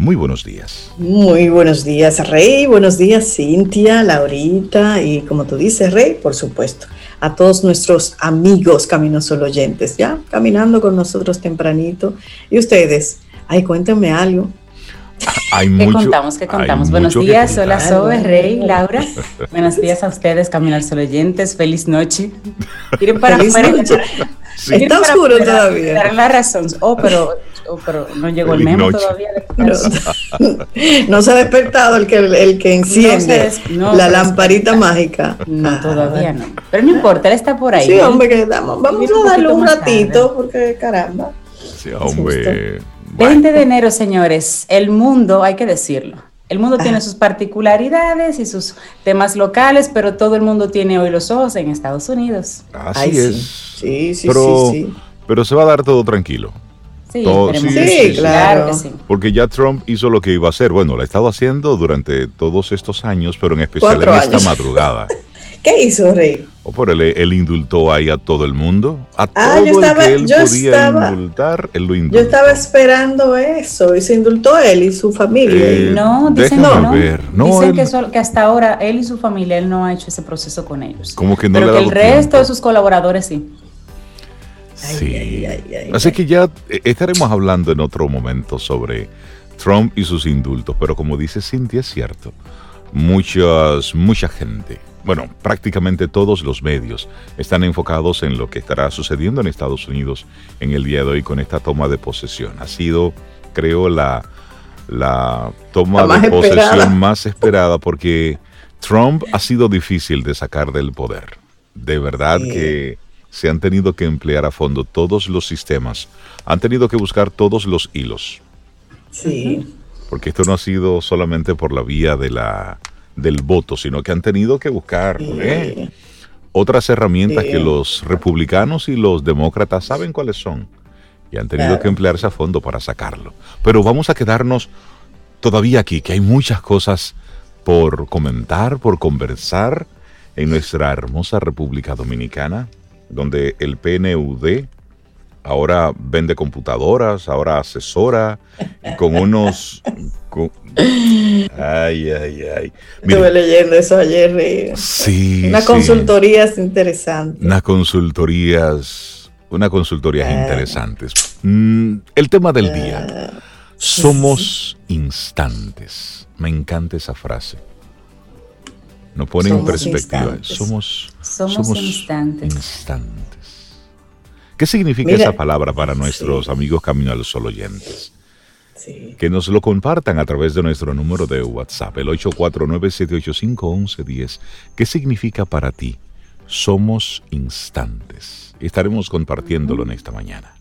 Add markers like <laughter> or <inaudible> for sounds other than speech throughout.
Muy buenos días. Muy buenos días, Rey. Buenos días, Cintia, Laurita y como tú dices, Rey, por supuesto, a todos nuestros amigos Camino Solo oyentes, ya caminando con nosotros tempranito. Y ustedes, ay, cuéntenme algo. Hay ¿Qué contamos? ¿Qué contamos? Buenos días, hola Sobe, Rey, Laura. <laughs> Buenos días a ustedes, Caminar Solo oyentes. Feliz noche. Miren para Feliz noche. <laughs> Está oscuro todavía. Dar la razón. Oh, pero Oh, pero no llegó el memo todavía. <laughs> No, se ha despertado el que, el que enciende la lamparita mágica. No, ah, todavía no. Pero no importa, él está por ahí. Sí, hombre, que vamos, vamos a darle un ratito, porque caramba. Sí, hombre. 20 de enero, señores, el mundo, hay que decirlo. El mundo tiene ah. sus particularidades y sus temas locales, pero todo el mundo tiene hoy los ojos en Estados Unidos. Así es. Sí, sí, sí, sí. Pero se va a dar todo tranquilo. Sí, sí, claro. Porque ya Trump hizo lo que iba a hacer. Bueno, lo ha estado haciendo durante todos estos años, pero en especial en esta madrugada. <laughs> ¿Qué hizo, Rey? O por él, él, indultó ahí a todo el mundo. A ah, todo el que él podía indultar, él lo indultó. Yo estaba esperando eso y se indultó él y su familia. Eh, no, dicen, no, ver. dicen que, que, hasta ahora él y su familia, él no ha hecho ese proceso con ellos. Como que no Pero que el resto de sus colaboradores sí. Sí. Así que ya eh, estaremos hablando en otro momento sobre Trump y sus indultos, pero como dice Cintia, es cierto. Muchas, mucha gente, bueno, prácticamente todos los medios están enfocados en lo que estará sucediendo en Estados Unidos en el día de hoy con esta toma de posesión. Ha sido, creo, la, la toma de posesión más esperada porque Trump ha sido difícil de sacar del poder. De verdad que se han tenido que emplear a fondo todos los sistemas, han tenido que buscar todos los hilos. Sí. Porque esto no ha sido solamente por la vía de la, del voto, sino que han tenido que buscar ¿eh? otras herramientas que los republicanos y los demócratas saben cuáles son. Y han tenido que emplearse a fondo para sacarlo. Pero vamos a quedarnos todavía aquí, que hay muchas cosas por comentar, por conversar en nuestra hermosa República Dominicana donde el PNUD ahora vende computadoras, ahora asesora con unos... ay, ay, ay. Estuve leyendo eso ayer. Sí. Unas consultorías interesantes. Unas consultorías, unas consultorías ah. interesantes. Mm, el tema del día. Ah, Somos instantes. Me encanta esa frase. Nos pone en perspectiva. Somos, somos, instantes. ¿Qué significa esa palabra para nuestros amigos Camino al Sol oyentes? Que nos lo compartan a través de nuestro número de WhatsApp, el 849-785-1110. ¿Qué significa para ti? Somos instantes. Estaremos compartiéndolo en esta mañana.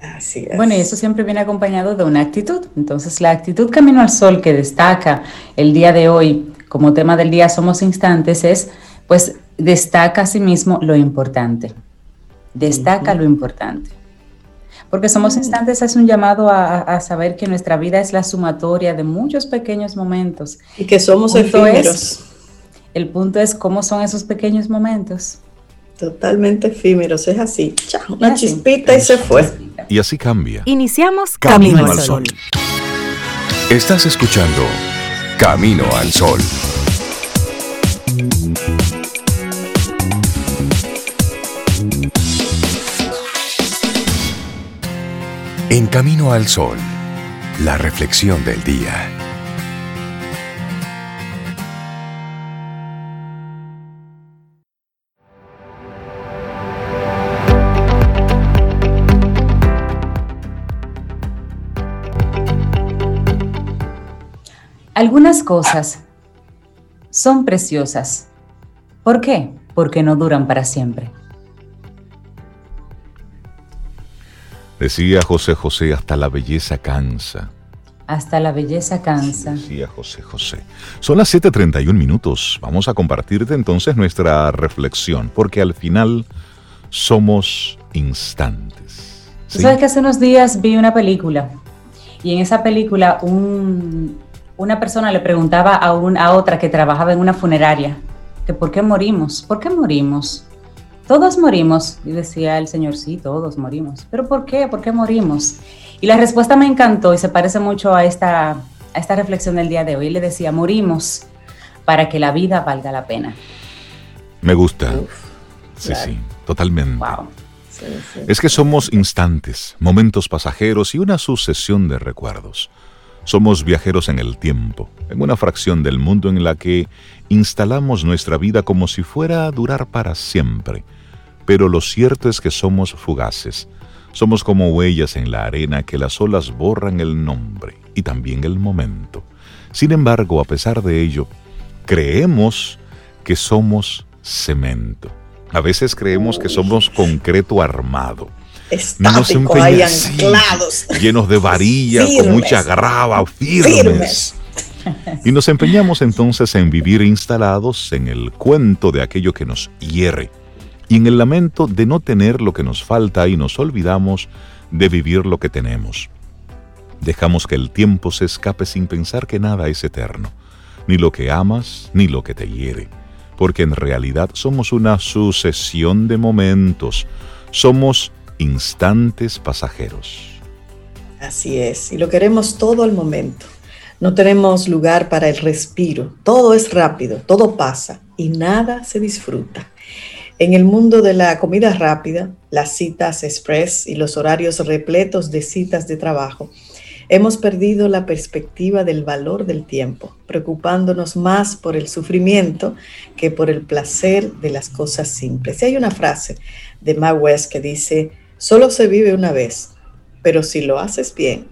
Así Bueno, y eso siempre viene acompañado de una actitud. Entonces, la actitud Camino al Sol que destaca el día de hoy como tema del día Somos Instantes es, pues, destaca a sí mismo lo importante. Destaca lo importante. Porque Somos mm. Instantes es un llamado a, saber que nuestra vida es la sumatoria de muchos pequeños momentos. Y que somos efímeros. el punto es cómo son esos pequeños momentos. Totalmente efímeros, es así. una chispita y se fue. Y así cambia. Iniciamos Camino, al Sol. Estás escuchando Camino al Sol. En Camino al Sol, la reflexión del día. Algunas cosas son preciosas. ¿Por qué? Porque no duran para siempre. Decía José José, hasta la belleza cansa. Hasta la belleza cansa. decía José José. Son las 7.31 minutos. Vamos a compartirte entonces nuestra reflexión, porque al final somos instantes. ¿Sabes que hace unos días vi una película? Y en esa película un, una persona le preguntaba a, a otra que trabajaba en una funeraria que por qué morimos, ¿por qué morimos? Todos morimos. Y decía el Señor, sí, todos morimos. ¿Pero por qué? ¿Por qué morimos? Y la respuesta me encantó y se parece mucho a esta, a esta reflexión del día de hoy. Le decía, morimos para que la vida valga la pena. Me gusta. sí, sí, totalmente. Es que somos instantes, momentos pasajeros y una sucesión de recuerdos. Somos viajeros en el tiempo, en una fracción del mundo en la que instalamos nuestra vida como si fuera a durar para siempre. Pero lo cierto es que somos fugaces. Somos como huellas en la arena que las olas borran el nombre y también el momento. Sin embargo, a pesar de ello, creemos que somos cemento. A veces creemos que somos concreto armado estático, ahí anclados. llenos de varillas, con mucha grava, firmes. Y nos empeñamos entonces en vivir instalados en el cuento de aquello que nos hiere y en el lamento de no tener lo que nos falta y nos olvidamos de vivir lo que tenemos. Dejamos que el tiempo se escape sin pensar que nada es eterno, ni lo que amas, ni lo que te hiere, porque en realidad somos una sucesión de momentos, somos instantes pasajeros. Así es, y lo queremos todo al momento. No tenemos lugar para el respiro. Todo es rápido, todo pasa y nada se disfruta. En el mundo de la comida rápida, las citas express y los horarios repletos de citas de trabajo, hemos perdido la perspectiva del valor del tiempo, preocupándonos más por el sufrimiento que por el placer de las cosas simples. Y hay una frase de Ma West que dice, Solo se vive una vez, pero si lo haces bien,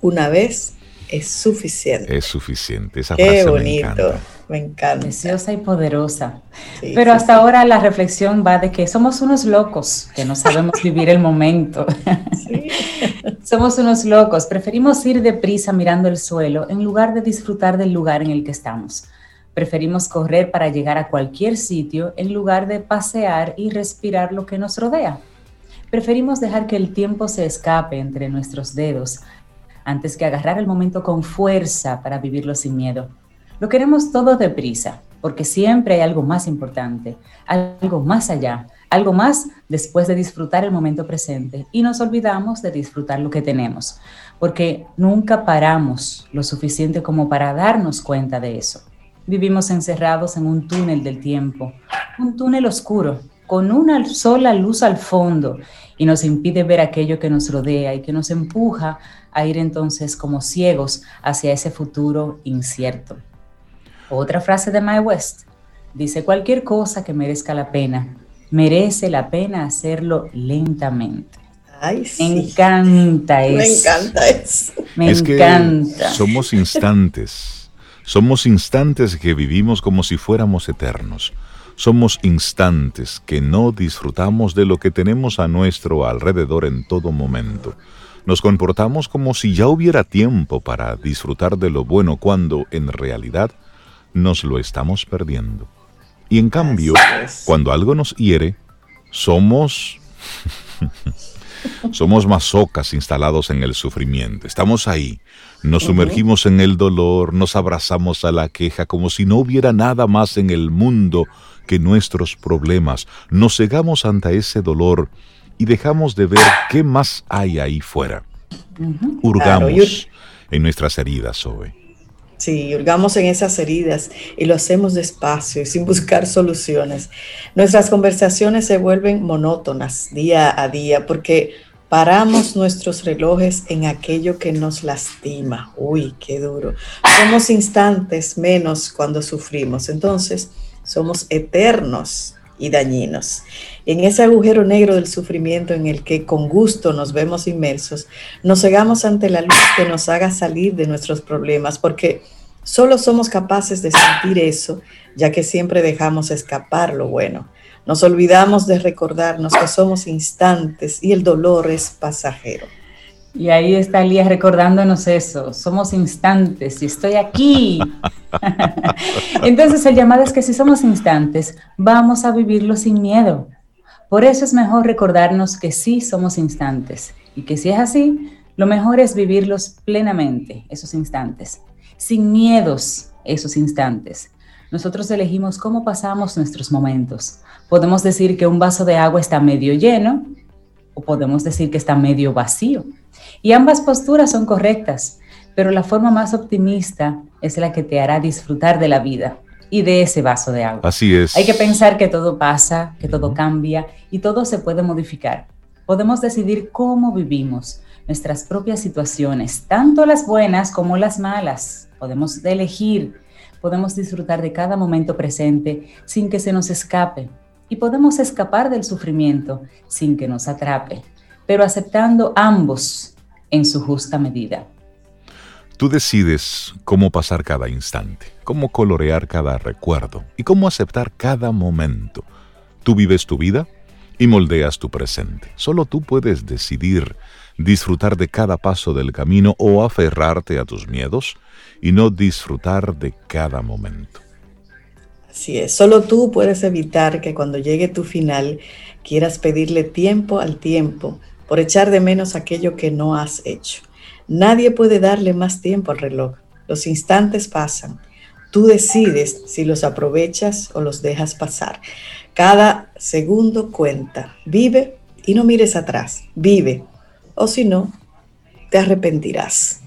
una vez es suficiente. Es suficiente. Esa Qué frase bonito. Me encanta. Me encanta. Preciosa y poderosa. Pero hasta ahora la reflexión va de que somos unos locos que no sabemos vivir el momento. <laughs> somos unos locos. Preferimos ir deprisa mirando el suelo en lugar de disfrutar del lugar en el que estamos. Preferimos correr para llegar a cualquier sitio en lugar de pasear y respirar lo que nos rodea. Preferimos dejar que el tiempo se escape entre nuestros dedos antes que agarrar el momento con fuerza para vivirlo sin miedo. Lo queremos todo deprisa, porque siempre hay algo más importante, algo más allá, algo más después de disfrutar el momento presente y nos olvidamos de disfrutar lo que tenemos, porque nunca paramos lo suficiente como para darnos cuenta de eso. Vivimos encerrados en un túnel del tiempo, un túnel oscuro con una sola luz al fondo y nos impide ver aquello que nos rodea y que nos empuja a ir entonces como ciegos hacia ese futuro incierto. Otra frase de My West dice, cualquier cosa que merezca la pena, merece la pena hacerlo lentamente. Ay, sí. Me encanta eso. Me encanta eso. Me encanta. somos instantes. Somos instantes que vivimos como si fuéramos eternos. Somos instantes que no disfrutamos de lo que tenemos a nuestro alrededor en todo momento. Nos comportamos como si ya hubiera tiempo para disfrutar de lo bueno cuando en realidad nos lo estamos perdiendo. Y en cambio, cuando algo nos hiere, somos <laughs> somos masocas instalados en el sufrimiento. Estamos ahí, nos sumergimos en el dolor, nos abrazamos a la queja como si no hubiera nada más en el mundo que nuestros problemas, nos cegamos ante ese dolor y dejamos de ver qué más hay ahí fuera. Hurgamos en nuestras heridas, hoy. Sí, hurgamos en esas heridas y lo hacemos despacio y sin buscar soluciones. Nuestras conversaciones se vuelven monótonas día a día porque paramos nuestros relojes en aquello que nos lastima. Uy, qué duro. Somos instantes menos cuando sufrimos. Entonces, somos eternos y dañinos. En ese agujero negro del sufrimiento en el que con gusto nos vemos inmersos, nos cegamos ante la luz que nos haga salir de nuestros problemas, porque solo somos capaces de sentir eso, ya que siempre dejamos escapar lo bueno. Nos olvidamos de recordarnos que somos instantes y el dolor es pasajero. Y ahí está Elías recordándonos eso, somos instantes y estoy aquí. <laughs> Entonces el llamado es que si somos instantes, vamos a vivirlo sin miedo. Por eso es mejor recordarnos que sí somos instantes y que si es así, lo mejor es vivirlos plenamente, esos instantes, sin miedos, esos instantes. Nosotros elegimos cómo pasamos nuestros momentos. Podemos decir que un vaso de agua está medio lleno o podemos decir que está medio vacío. Y ambas posturas son correctas, pero la forma más optimista es la que te hará disfrutar de la vida y de ese vaso de agua. Así es. Hay que pensar que todo pasa, que todo cambia y todo se puede modificar. Podemos decidir cómo vivimos nuestras propias situaciones, tanto las buenas como las malas. Podemos elegir, podemos disfrutar de cada momento presente sin que se nos escape y podemos escapar del sufrimiento sin que nos atrape, pero aceptando ambos en su justa medida. Tú decides cómo pasar cada instante, cómo colorear cada recuerdo y cómo aceptar cada momento. Tú vives tu vida y moldeas tu presente. Solo tú puedes decidir disfrutar de cada paso del camino o aferrarte a tus miedos y no disfrutar de cada momento. Así es, solo tú puedes evitar que cuando llegue tu final quieras pedirle tiempo al tiempo por echar de menos aquello que no has hecho. Nadie puede darle más tiempo al reloj. Los instantes pasan. Tú decides si los aprovechas o los dejas pasar. Cada segundo cuenta. Vive y no mires atrás. Vive. O si no, te arrepentirás.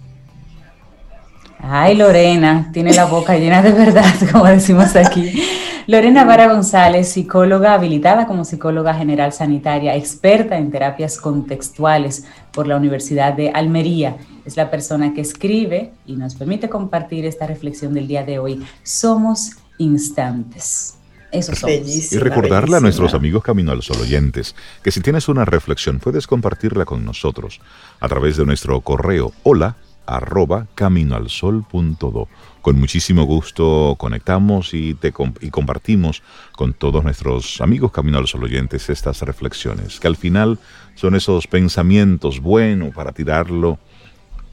Ay, Lorena, tiene la boca llena de verdad, <laughs> como decimos aquí. Lorena Vara González, psicóloga habilitada como psicóloga general sanitaria, experta en terapias contextuales por la Universidad de Almería. Es la persona que escribe y nos permite compartir esta reflexión del día de hoy. Somos instantes. Eso somos. y recordarle a nuestros amigos Camino al Sol oyentes que si tienes una reflexión puedes compartirla con nosotros a través de nuestro correo hola arroba caminoalsol.do. Con muchísimo gusto conectamos y, te y compartimos con todos nuestros amigos Camino al Sol oyentes estas reflexiones, que al final son esos pensamientos buenos para tirarlo,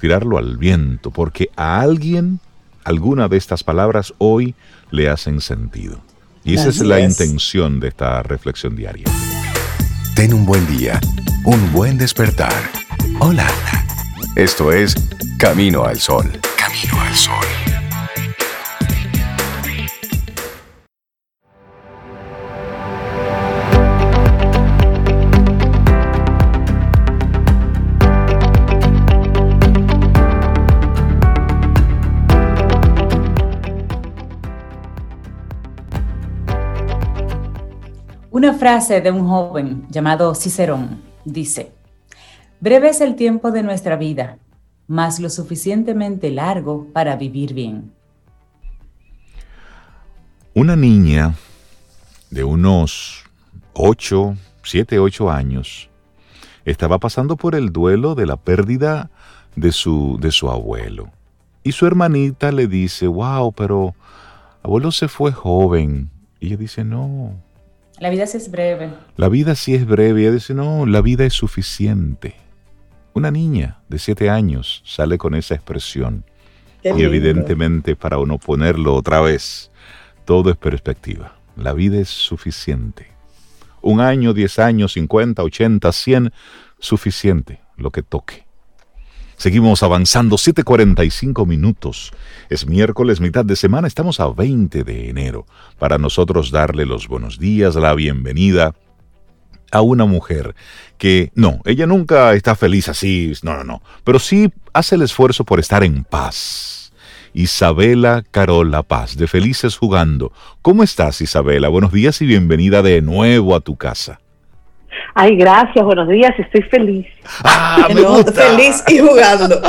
tirarlo al viento, porque a alguien alguna de estas palabras hoy le hacen sentido. Y esa es la intención de esta reflexión diaria. Ten un buen día, un buen despertar. Hola. Esto es Camino al Sol. Camino al Sol. Una frase de un joven llamado Cicerón dice, Breve es el tiempo de nuestra vida, mas lo suficientemente largo para vivir bien. Una niña de unos 8, 7, 8 años estaba pasando por el duelo de la pérdida de su, de su abuelo. Y su hermanita le dice, wow, pero abuelo se fue joven. Y ella dice, no. La vida sí es breve. La vida sí es breve. Y ella dice, no, la vida es suficiente. Una niña de siete años sale con esa expresión. y evidentemente para uno ponerlo otra vez, todo es perspectiva. La vida es suficiente. Un año, diez años, cincuenta, ochenta, cien, suficiente lo que toque. Seguimos avanzando, 7.45 minutos. Es miércoles, mitad de semana, estamos a 20 de enero. Para nosotros darle los buenos días, la bienvenida a una mujer que no, ella nunca está feliz así, no, no, no, pero sí hace el esfuerzo por estar en paz. Isabela Carola Paz, de Felices Jugando. ¿Cómo estás, Isabela? Buenos días y bienvenida de nuevo a tu casa. Ay, gracias, buenos días, estoy feliz. Ah, me gusta. Feliz y jugando.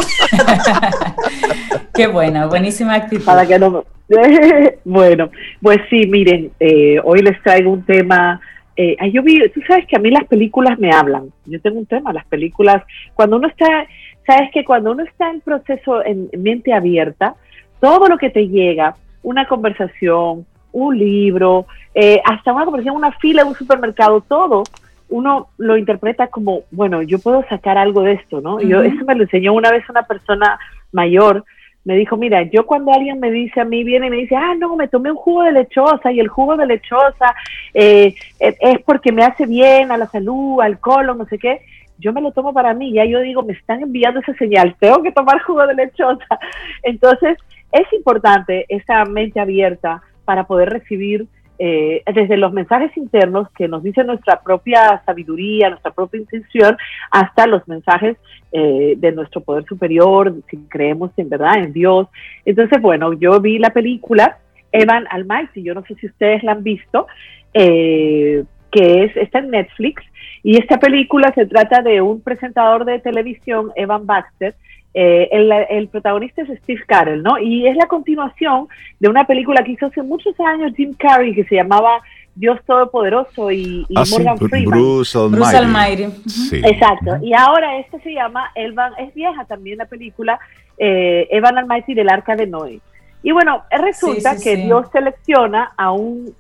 <laughs> Qué buena, buenísima actitud. Para que no... <laughs> bueno, pues sí, miren, eh, hoy les traigo un tema eh, yo vi, tú sabes que a mí las películas me hablan. Yo tengo un tema, las películas, cuando uno está, sabes que cuando uno está en proceso en mente abierta, todo lo que te llega, una conversación, un libro, eh, hasta una conversación, una fila en un supermercado, todo, uno lo interpreta como, bueno, yo puedo sacar algo de esto, ¿no? Yo, eso me lo enseñó una vez una persona mayor me dijo, mira, yo cuando alguien me dice a mí, viene y me dice, ah, no, me tomé un jugo de lechosa y el jugo de lechosa eh, eh, es porque me hace bien a la salud, al colon, no sé qué, yo me lo tomo para mí, ya yo digo, me están enviando esa señal, tengo que tomar jugo de lechosa. <laughs> Entonces, es importante esa mente abierta para poder recibir eh, desde los mensajes internos que nos dice nuestra propia sabiduría, nuestra propia intención, hasta los mensajes eh, de nuestro poder superior, si creemos en verdad en Dios. Entonces, bueno, yo vi la película Evan Almighty, yo no sé si ustedes la han visto, eh, que es, está en Netflix, y esta película se trata de un presentador de televisión, Evan Baxter, eh, el, protagonista es Steve Carell, ¿no? Y es la continuación de una película que hizo hace muchos años Jim Carrey que se llamaba Dios Todopoderoso y, y ah, Morgan Freeman. Bruce Almighty. Exacto. Y ahora este se llama Evan, es vieja también la película, eh, Evan Almighty del Arca de Noé. Y bueno, resulta que Dios selecciona a un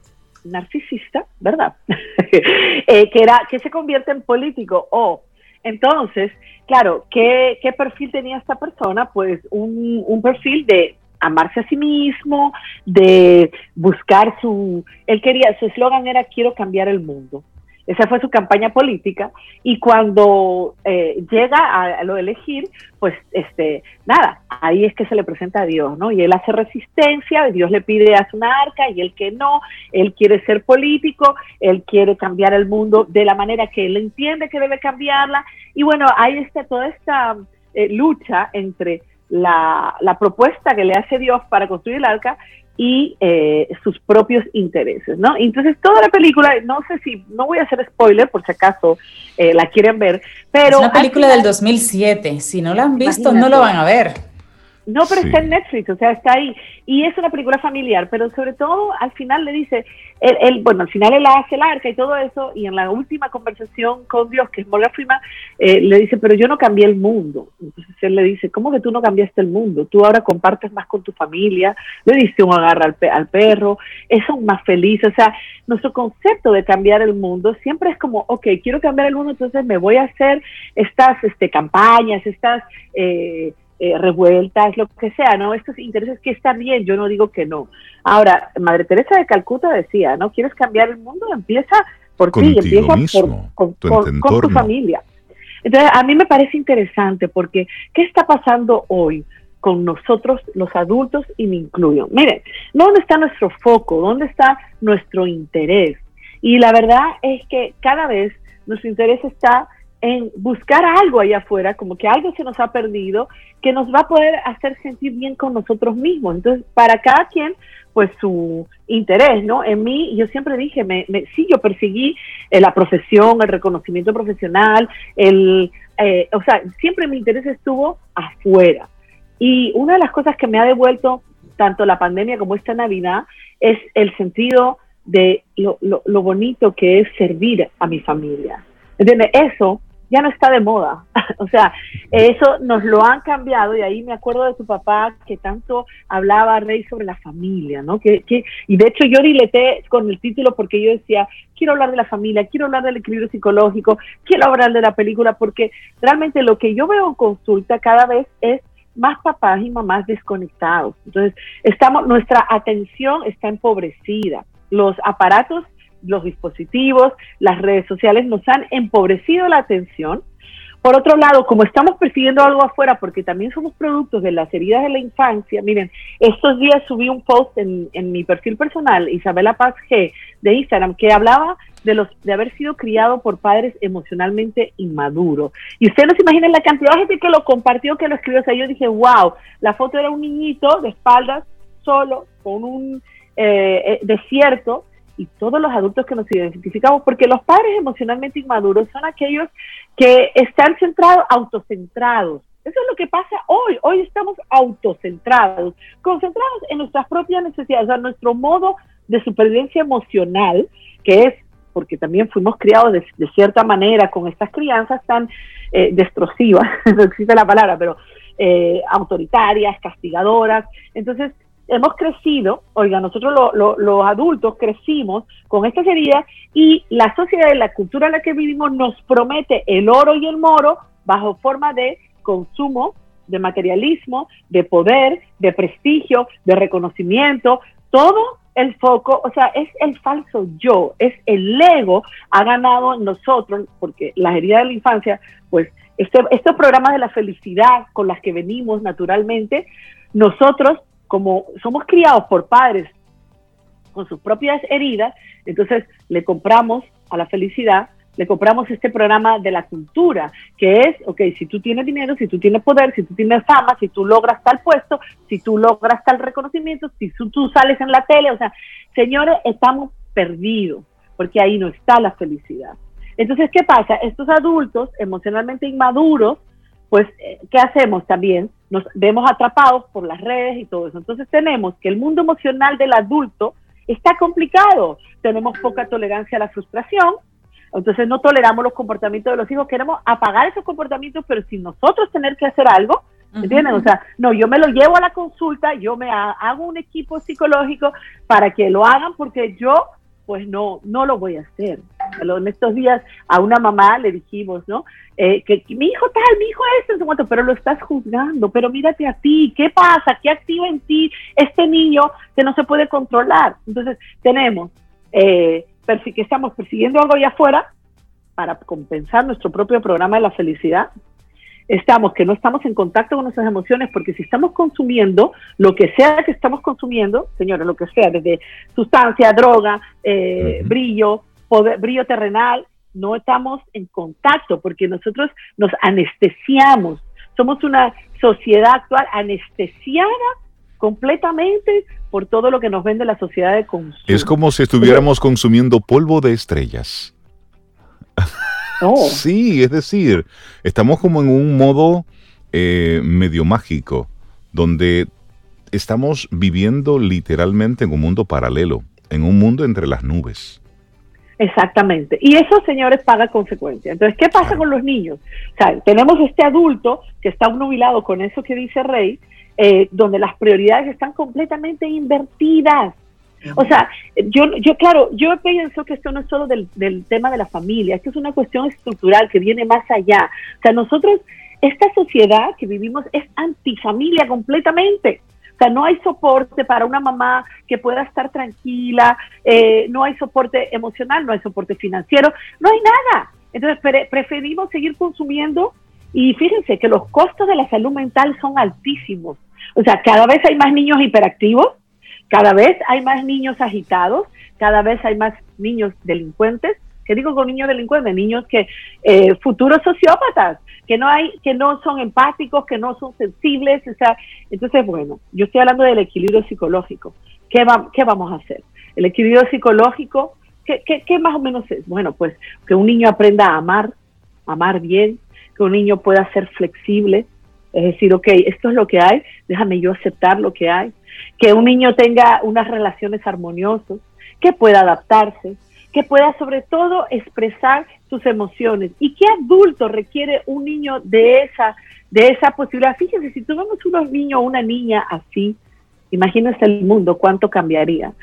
narcisista, ¿verdad? <laughs> Eh, que era que se convierte en político o entonces, claro, ¿qué, perfil tenía esta persona? Pues un, un perfil de amarse a sí mismo, de buscar su, él quería, su eslogan era quiero cambiar el mundo. Esa fue su campaña política y cuando eh, llega a, lo de elegir, pues este, nada, ahí es que se le presenta a Dios, ¿no? Y él hace resistencia, Dios le pide a una arca y él que no, él quiere ser político, él quiere cambiar el mundo de la manera que él entiende que debe cambiarla y bueno, ahí está toda esta eh, lucha entre la, la propuesta que le hace Dios para construir el arca y eh, sus propios intereses, ¿no? Entonces toda la película, no sé si, no voy a hacer spoiler por si acaso eh, la quieren ver, pero... Es una película del 2007, si no la han visto no lo van a ver. No, pero está en Netflix, o sea, está ahí. Y es una película familiar, pero sobre todo al final le dice, él, bueno, al final él hace el arca y todo eso, y en la última conversación con Dios, que es Morgan Freeman, eh, le dice, pero yo no cambié el mundo. Entonces él le dice, ¿cómo que tú no cambiaste el mundo? Tú ahora compartes más con tu familia, le dice un agarra al, al perro, son más felices. O sea, nuestro concepto de cambiar el mundo siempre es como, ok, quiero cambiar el mundo, entonces me voy a hacer estas este, campañas, estas... Eh, eh, revueltas, lo que sea, ¿no? Estos intereses que están bien, yo no digo que no. Ahora, Madre Teresa de Calcuta decía, ¿no? ¿Quieres cambiar el mundo? Empieza por ti, empieza por, con, tu familia. Entonces, a mí me parece interesante porque, ¿qué está pasando hoy? con nosotros los adultos y me incluyo. Miren, ¿dónde está nuestro foco? ¿Dónde está nuestro interés? Y la verdad es que cada vez nuestro interés está en buscar algo allá afuera, como que algo se nos ha perdido, que nos va a poder hacer sentir bien con nosotros mismos. Entonces, para cada quien, pues su interés, ¿no? En mí, yo siempre dije, me, me sí, yo perseguí eh, la profesión, el reconocimiento profesional, el, eh, o sea, siempre mi interés estuvo afuera. Y una de las cosas que me ha devuelto tanto la pandemia como esta Navidad es el sentido de lo, lo, lo bonito que es servir a mi familia. ¿Entiendes? Eso ya no está de moda. <laughs> o sea, eso nos lo han cambiado y ahí me acuerdo de tu papá que tanto hablaba, Rey, sobre la familia, ¿no? Que, que, y de hecho yo dileté con el título porque yo decía, quiero hablar de la familia, quiero hablar del equilibrio psicológico, quiero hablar de la película porque realmente lo que yo veo en consulta cada vez es más papás y mamás desconectados. Entonces, estamos, nuestra atención está empobrecida. Los aparatos los dispositivos, las redes sociales nos han empobrecido la atención. Por otro lado, como estamos persiguiendo algo afuera, porque también somos productos de las heridas de la infancia, miren, estos días subí un post en, mi perfil personal, Isabela Paz G, de Instagram, que hablaba de los de haber sido criado por padres emocionalmente inmaduros. Y ustedes no se imaginan la cantidad de gente que lo compartió, que lo escribió. O sea, yo dije, wow, la foto era un niñito de espaldas, solo, con un eh, eh, desierto, y todos los adultos que nos identificamos, porque los padres emocionalmente inmaduros son aquellos que están centrados, autocentrados. Eso es lo que pasa hoy. Hoy estamos autocentrados, concentrados en nuestras propias necesidades, o sea, nuestro modo de supervivencia emocional, que es porque también fuimos criados de, cierta manera con estas crianzas tan eh, destructivas, <laughs> no existe la palabra, pero eh, autoritarias, castigadoras. Entonces, hemos crecido, oiga, nosotros los adultos crecimos con estas heridas y la sociedad y la cultura en la que vivimos nos promete el oro y el moro bajo forma de consumo, de materialismo, de poder, de prestigio, de reconocimiento, todo el foco, o sea, es el falso yo, es el ego ha ganado en nosotros, porque las heridas de la infancia, pues este, estos programas de la felicidad con las que venimos naturalmente, nosotros como somos criados por padres con sus propias heridas, entonces le compramos a la felicidad le compramos este programa de la cultura, que es, ok, si tú tienes dinero, si tú tienes poder, si tú tienes fama, si tú logras tal puesto, si tú logras tal reconocimiento, si tú, sales en la tele, o sea, señores, estamos perdidos, porque ahí no está la felicidad. Entonces, ¿qué pasa? Estos adultos emocionalmente inmaduros, pues, eh, ¿qué hacemos también? Nos vemos atrapados por las redes y todo eso. Entonces tenemos que el mundo emocional del adulto está complicado. Tenemos poca tolerancia a la frustración, entonces no toleramos los comportamientos de los hijos, queremos apagar esos comportamientos, pero sin nosotros tener que hacer algo, ¿entienden? O sea, no, yo me lo llevo a la consulta, yo me hago un equipo psicológico para que lo hagan porque yo pues no, no lo voy a hacer. En estos días a una mamá le dijimos, ¿no? Eh, que, mi hijo tal, mi hijo es, en su pero lo estás juzgando, pero mírate a ti, ¿qué pasa? ¿Qué activa en ti este niño que no se puede controlar? Entonces, tenemos eh, que estamos persiguiendo algo allá afuera para compensar nuestro propio programa de la felicidad. Estamos que no estamos en contacto con nuestras emociones porque si estamos consumiendo lo que sea que estamos consumiendo, señores, lo que sea, desde sustancia, droga, eh, brillo, poder, brillo terrenal, no estamos en contacto porque nosotros nos anestesiamos. Somos una sociedad actual anestesiada completamente por todo lo que nos vende la sociedad de consumo. Es como si estuviéramos consumiendo polvo de estrellas. <laughs> sí, es decir, estamos como en un modo eh, medio mágico, donde estamos viviendo literalmente en un mundo paralelo, en un mundo entre las nubes. Exactamente. Y eso, señores, paga consecuencias. Entonces, ¿qué pasa con los niños? O sea, tenemos este adulto que está nubilado con eso que dice Rey, eh, donde las prioridades están completamente invertidas. O sea, yo, yo claro, yo pienso que esto no es solo del, del tema de la familia, esto es una cuestión estructural que viene más allá. O sea, nosotros, esta sociedad que vivimos es antifamilia completamente. O sea, no hay soporte para una mamá que pueda estar tranquila, eh, no hay soporte emocional, no hay soporte financiero, no hay nada. Entonces preferimos seguir consumiendo y fíjense que los costos de la salud mental son altísimos. O sea, cada vez hay más niños hiperactivos, cada vez hay más niños agitados, cada vez hay más niños delincuentes. ¿Qué digo con niños delincuentes? Niños que eh, futuros sociópatas, que no hay, que no son empáticos, que no son sensibles. O sea, entonces, bueno, yo estoy hablando del equilibrio psicológico. ¿Qué, va, qué vamos a hacer? El equilibrio psicológico, ¿qué, qué, qué más o menos es? Bueno, pues que un niño aprenda a amar, amar bien, que un niño pueda ser flexible, es decir, ok, esto es lo que hay, déjame yo aceptar lo que hay. Que un niño tenga unas relaciones armoniosas, que pueda adaptarse, que pueda sobre todo expresar sus emociones. ¿Y qué adulto requiere un niño de esa, de esa posibilidad? Fíjense, si tuviéramos unos niños o una niña así, imagínense el mundo, cuánto cambiaría.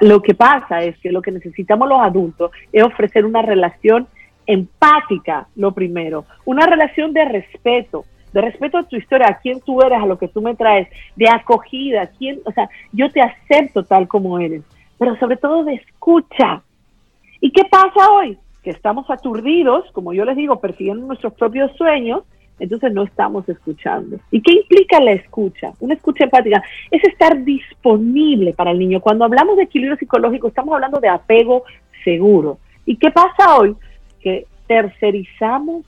lo que pasa es que lo que necesitamos los adultos es ofrecer una relación empática, lo primero, una relación de respeto, de respeto a tu historia, a quién tú eres, a lo que tú me traes, de acogida, quién, o sea, yo te acepto tal como eres, pero sobre todo de escucha. ¿Y qué pasa hoy? Que estamos aturdidos, como yo les digo, persiguiendo nuestros propios sueños, entonces no estamos escuchando. ¿Y qué implica la escucha? Una escucha empática es estar disponible para el niño. Cuando hablamos de equilibrio psicológico, estamos hablando de apego seguro. ¿Y qué pasa hoy? Que tercerizamos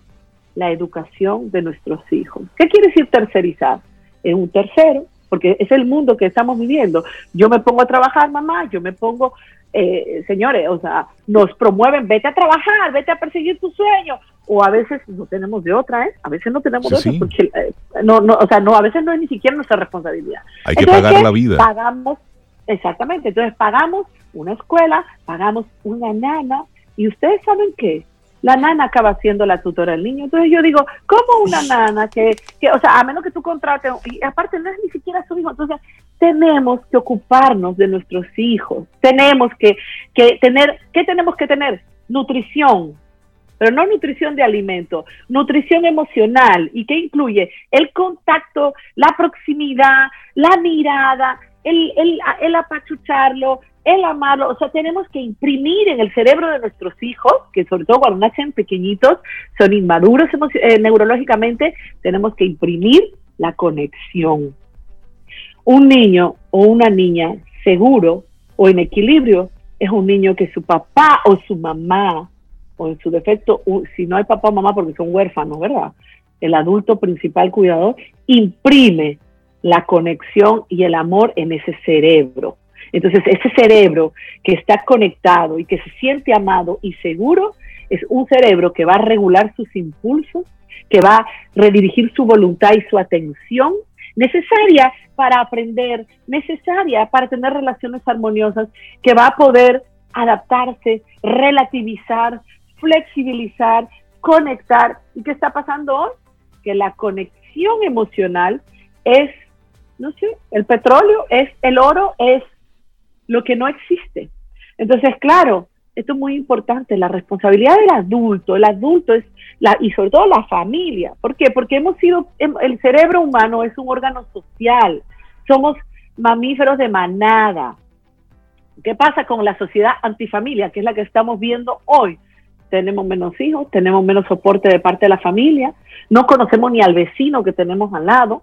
la educación de nuestros hijos. ¿Qué quiere decir tercerizar? Es un tercero, porque es el mundo que estamos viviendo. Yo me pongo a trabajar, mamá, yo me pongo, eh, señores, o sea, nos promueven, vete a trabajar, vete a perseguir tu sueño, o a veces no tenemos de otra, ¿eh? A veces no tenemos de otra, porque eh, no, no, o sea, no, a veces no es ni siquiera nuestra responsabilidad. Hay que pagar la vida. Pagamos, exactamente, entonces pagamos una escuela, pagamos una nana, y ustedes saben qué, la nana acaba siendo la tutora del niño. Entonces yo digo, ¿cómo una nana que, que, o sea, a menos que tú contrates, y aparte no es ni siquiera su hijo, entonces tenemos que ocuparnos de nuestros hijos, tenemos que, que tener, ¿qué tenemos que tener? Nutrición, pero no nutrición de alimento, nutrición emocional, y que incluye el contacto, la proximidad, la mirada, el, el, el apachucharlo, el amarlo, o sea, tenemos que imprimir en el cerebro de nuestros hijos, que sobre todo cuando nacen pequeñitos, son inmaduros eh, neurológicamente, tenemos que imprimir la conexión. Un niño o una niña seguro o en equilibrio es un niño que su papá o su mamá, o en su defecto, si no hay papá o mamá porque son huérfanos, ¿verdad? El adulto principal cuidador imprime la conexión y el amor en ese cerebro. Entonces, ese cerebro que está conectado y que se siente amado y seguro es un cerebro que va a regular sus impulsos, que va a redirigir su voluntad y su atención necesaria para aprender, necesaria para tener relaciones armoniosas, que va a poder adaptarse, relativizar, flexibilizar, conectar. ¿Y qué está pasando hoy? Que la conexión emocional es, no sé, el petróleo, es el oro, es lo que no existe. Entonces, claro, esto es muy importante, la responsabilidad del adulto, el adulto es, la, y sobre todo la familia. ¿Por qué? Porque hemos sido, el cerebro humano es un órgano social, somos mamíferos de manada. ¿Qué pasa con la sociedad antifamilia, que es la que estamos viendo hoy? Tenemos menos hijos, tenemos menos soporte de parte de la familia, no conocemos ni al vecino que tenemos al lado.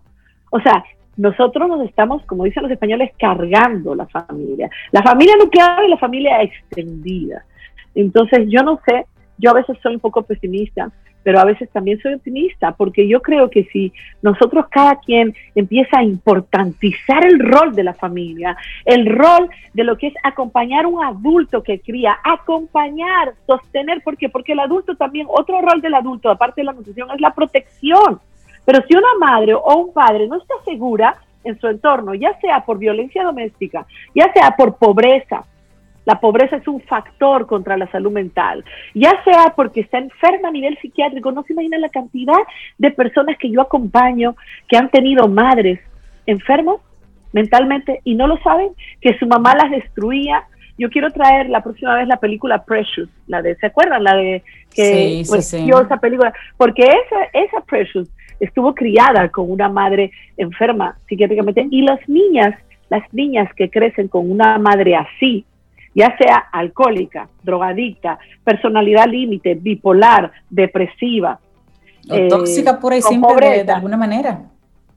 O sea, nosotros nos estamos, como dicen los españoles, cargando la familia. La familia nuclear y la familia extendida. Entonces, yo no sé, yo a veces soy un poco pesimista, pero a veces también soy optimista, porque yo creo que si nosotros cada quien empieza a importantizar el rol de la familia, el rol de lo que es acompañar a un adulto que cría, acompañar, sostener, ¿por qué? Porque el adulto también, otro rol del adulto, aparte de la nutrición, es la protección. Pero si una madre o un padre no está segura en su entorno, ya sea por violencia doméstica, ya sea por pobreza, la pobreza es un factor contra la salud mental, ya sea porque está enferma a nivel psiquiátrico, no se imagina la cantidad de personas que yo acompaño que han tenido madres enfermos mentalmente y no lo saben, que su mamá las destruía. Yo quiero traer la próxima vez la película Precious, la de, ¿se acuerdan? La de que sí, sí, esa película, porque esa, esa Precious estuvo criada con una madre enferma psiquiátricamente y las niñas, las niñas que crecen con una madre así, ya sea alcohólica, drogadicta, personalidad límite, bipolar, depresiva. O tóxica pura y simple de, alguna manera.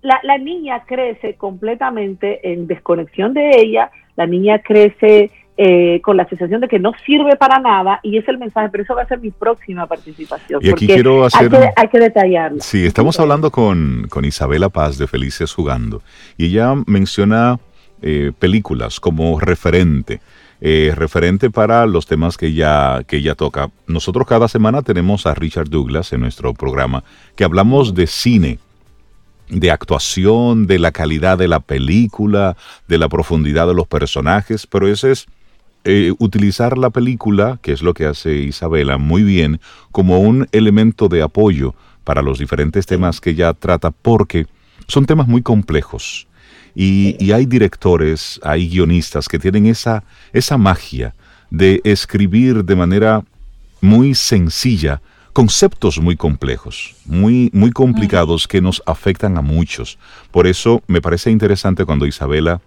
La, la niña crece completamente en desconexión de ella, la niña crece eh, con la sensación de que no sirve para nada y es el mensaje, pero eso va a ser mi próxima participación. Y aquí quiero hacer... Hay que, detallarlo. Sí, estamos hablando con, Isabela Paz de Felices Jugando y ella menciona eh, películas como referente. Eh, referente para los temas que ella, que ella toca. Nosotros cada semana tenemos a Richard Douglas en nuestro programa que hablamos de cine, de actuación, de la calidad de la película, de la profundidad de los personajes, pero ese es eh, utilizar la película, que es lo que hace Isabela muy bien, como un elemento de apoyo para los diferentes temas que ella trata, porque son temas muy complejos. Y, hay directores, hay guionistas que tienen esa, esa magia de escribir de manera muy sencilla conceptos muy complejos, muy, muy complicados que nos afectan a muchos. Por eso me parece interesante cuando Isabela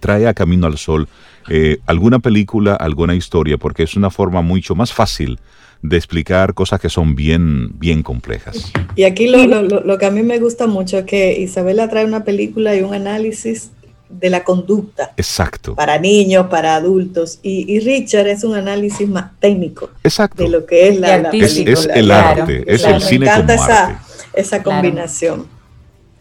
trae a Camino al Sol eh, alguna película, alguna historia, porque es una forma mucho más fácil de explicar cosas que son bien, bien complejas. Y aquí lo, lo, que a mí me gusta mucho es que Isabela trae una película y un análisis de la conducta. Exacto. Para niños, para adultos. Y, Richard es un análisis más técnico. Exacto. De lo que es la, película. Es, el arte, es el cine me encanta esa, esa combinación.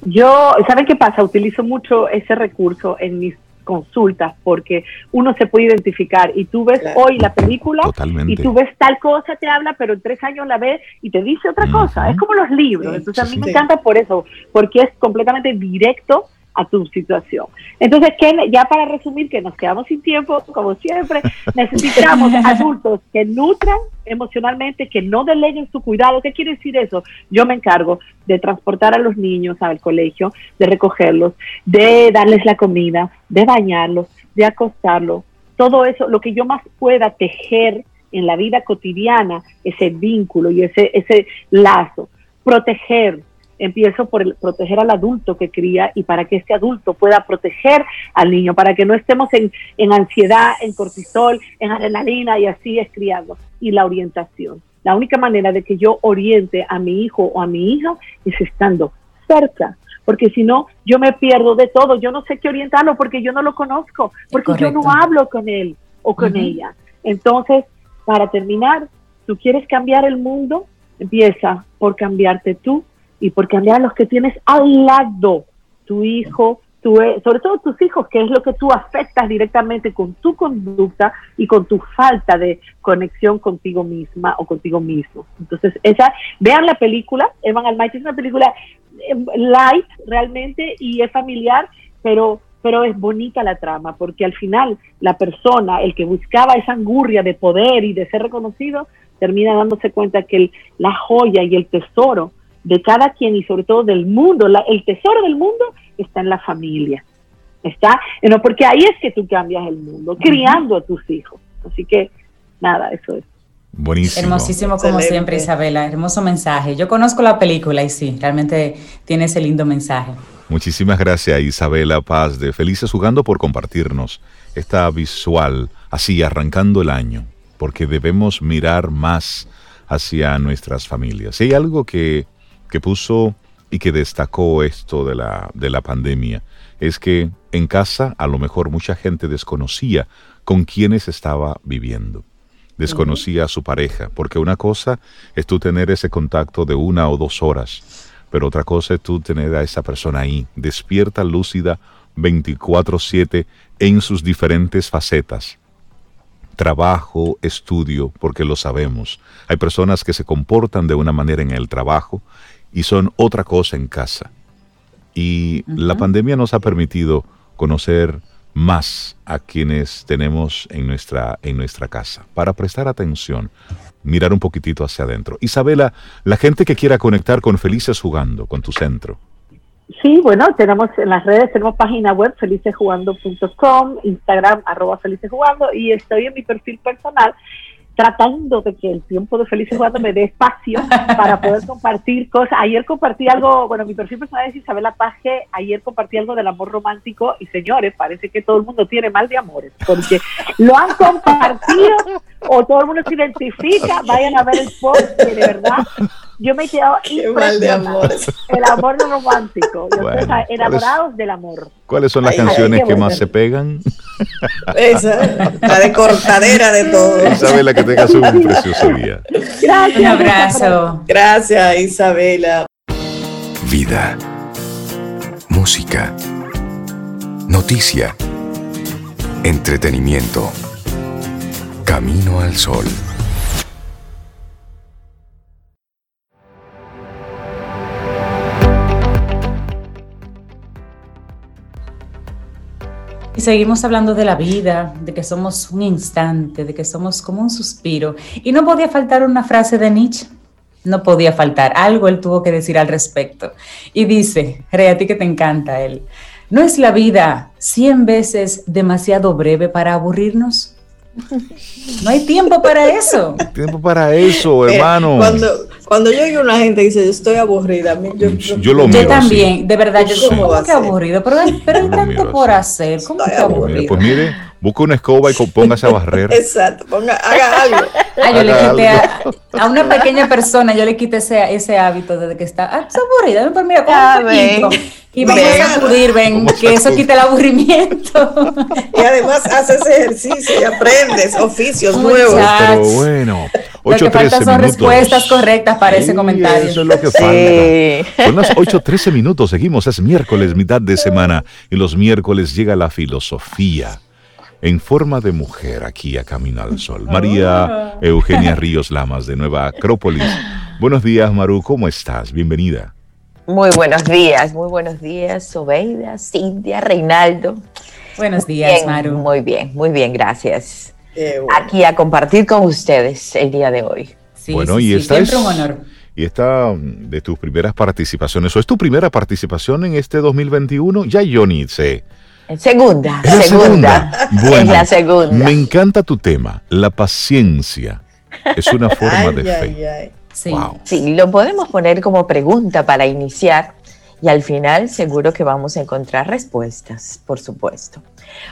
Yo, ¿saben qué pasa? Utilizo mucho ese recurso en mis consultas porque uno se puede identificar y tú ves hoy la película y tú ves tal cosa, te habla, pero en tres años la ves y te dice otra cosa. Es como los libros. Entonces a mí me encanta por eso, porque es completamente directo a tu situación. Entonces, ya para resumir, que nos quedamos sin tiempo, como siempre, <laughs> necesitamos <laughs> adultos que nutran emocionalmente, que no deleguen su cuidado. ¿Qué quiere decir eso? Yo me encargo de transportar a los niños al colegio, de recogerlos, de darles la comida, de bañarlos, de acostarlos. Todo eso, lo que yo más pueda tejer en la vida cotidiana, ese vínculo y ese, ese lazo, proteger, empiezo por proteger al adulto que cría y para que este adulto pueda proteger al niño, para que no estemos en, en ansiedad, en cortisol, en adrenalina y así es criando. Y la orientación. La única manera de que yo oriente a mi hijo o a mi hija es estando cerca, porque si no, yo me pierdo de todo, yo no sé qué orientarlo porque yo no lo conozco, porque yo no hablo con él o con ella. Entonces, para terminar, tú quieres cambiar el mundo, empieza por cambiarte tú y por cambiar a los que tienes al lado, tu hijo, e, sobre todo tus hijos, que es lo que tú afectas directamente con tu conducta y con tu falta de conexión contigo misma o contigo mismo. Entonces, esa, vean la película, Evan Almighty es una película em, light realmente y es familiar, pero pero es bonita la trama, porque al final la persona, el que buscaba esa angurria de poder y de ser reconocido, termina dándose cuenta que la joya y el tesoro de cada quien y sobre todo del mundo, el tesoro del mundo está en la familia. Está, no, porque ahí es que tú cambias el mundo, criando a tus hijos. Así que, nada, eso es. Buenísimo. Hermosísimo como siempre, Isabela. Hermoso mensaje. Yo conozco la película y sí, realmente tiene ese lindo mensaje. Muchísimas gracias, Isabela Paz de Felices Jugando, por compartirnos esta visual, así arrancando el año, porque debemos mirar más hacia nuestras familias. Si hay algo que, que puso y que destacó esto de la, de la pandemia, es que en casa a lo mejor mucha gente desconocía con quiénes estaba viviendo. Desconocía a su pareja, porque una cosa es tú tener ese contacto de una o dos horas pero otra cosa es tú tener a esa persona ahí, despierta, lúcida, 24/7 en sus diferentes facetas. Trabajo, estudio, porque lo sabemos. Hay personas que se comportan de una manera en el trabajo y son otra cosa en casa. Y la pandemia nos ha permitido conocer más a quienes tenemos en nuestra, en nuestra casa, para prestar atención, mirar un poquitito hacia adentro. Isabela, la gente que quiera conectar con Felices Jugando, con tu centro. Sí, bueno, tenemos en las redes, tenemos página web felicesjugando.com, Instagram arroba felicesjugando y estoy en mi perfil personal tratando de que el tiempo de Felices Jugando me dé espacio para poder <laughs> compartir cosas. Ayer compartí algo, bueno, mi perfil personal es Isabela Paje, ayer compartí algo del amor romántico y señores, parece que todo el mundo tiene mal de amores, porque lo han compartido o todo el mundo se identifica, vayan a ver el post, que de verdad yo me he quedado impresionada. El amor romántico, enamorados del amor. ¿Cuáles son las canciones que más se pegan? Esa, la de cortadera de todo. Isabela, que tengas un precioso día. Gracias. Un abrazo. Gracias, Isabela. Vida. Música. Noticia. Entretenimiento. Camino al sol. Seguimos hablando de la vida, de que somos un instante, de que somos como un suspiro. Y no podía faltar una frase de Nietzsche. No podía faltar. Algo él tuvo que decir al respecto. Y dice, Rey, a ti que te encanta él. ¿No es la vida cien veces demasiado breve para aburrirnos? No hay tiempo para eso. Tiempo para eso, hermano. Cuando, cuando yo oigo a una gente dice, yo estoy aburrida, yo, yo, lo miro yo también, de verdad, yo como que aburrido, pero, pero hay tanto por hacer, ¿cómo que aburrido? Pues mire, busca una escoba y póngase a barrer. <laughs> Exacto, ponga, haga algo. <laughs> Ah, yo le quité a, una pequeña persona, yo le quité ese, ese hábito desde que está, ah, está aburrida, pues mira, como un y vamos a acudir, ven, que eso quita el aburrimiento. Y además haces ejercicio y aprendes oficios nuevos. Pero bueno, 8, lo que falta son respuestas correctas para ese comentario. Eso es lo que falta. Son las 8.13 minutos, seguimos, es miércoles, mitad de semana, y los miércoles llega la filosofía en forma de mujer aquí a Camino al Sol. María. Eugenia Ríos Lamas de Nueva Acrópolis. Buenos días, Maru, ¿cómo estás? Bienvenida. Muy buenos días, muy buenos días, Sobeida, Cintia, Reinaldo. Buenos días, Maru. Muy bien, muy bien, gracias. Aquí a compartir con ustedes el día de hoy. Sí, bueno, y esta es, un honor. Y esta mm, de tus primeras participaciones, ¿o es tu primera participación en este 2021? Ya yo ni sé. Segunda, segunda. Bueno, es la segunda. Me encanta tu tema, la paciencia. Es una <laughs> forma de fe. Sí. lo podemos poner como pregunta para iniciar y al final seguro que vamos a encontrar respuestas, por supuesto.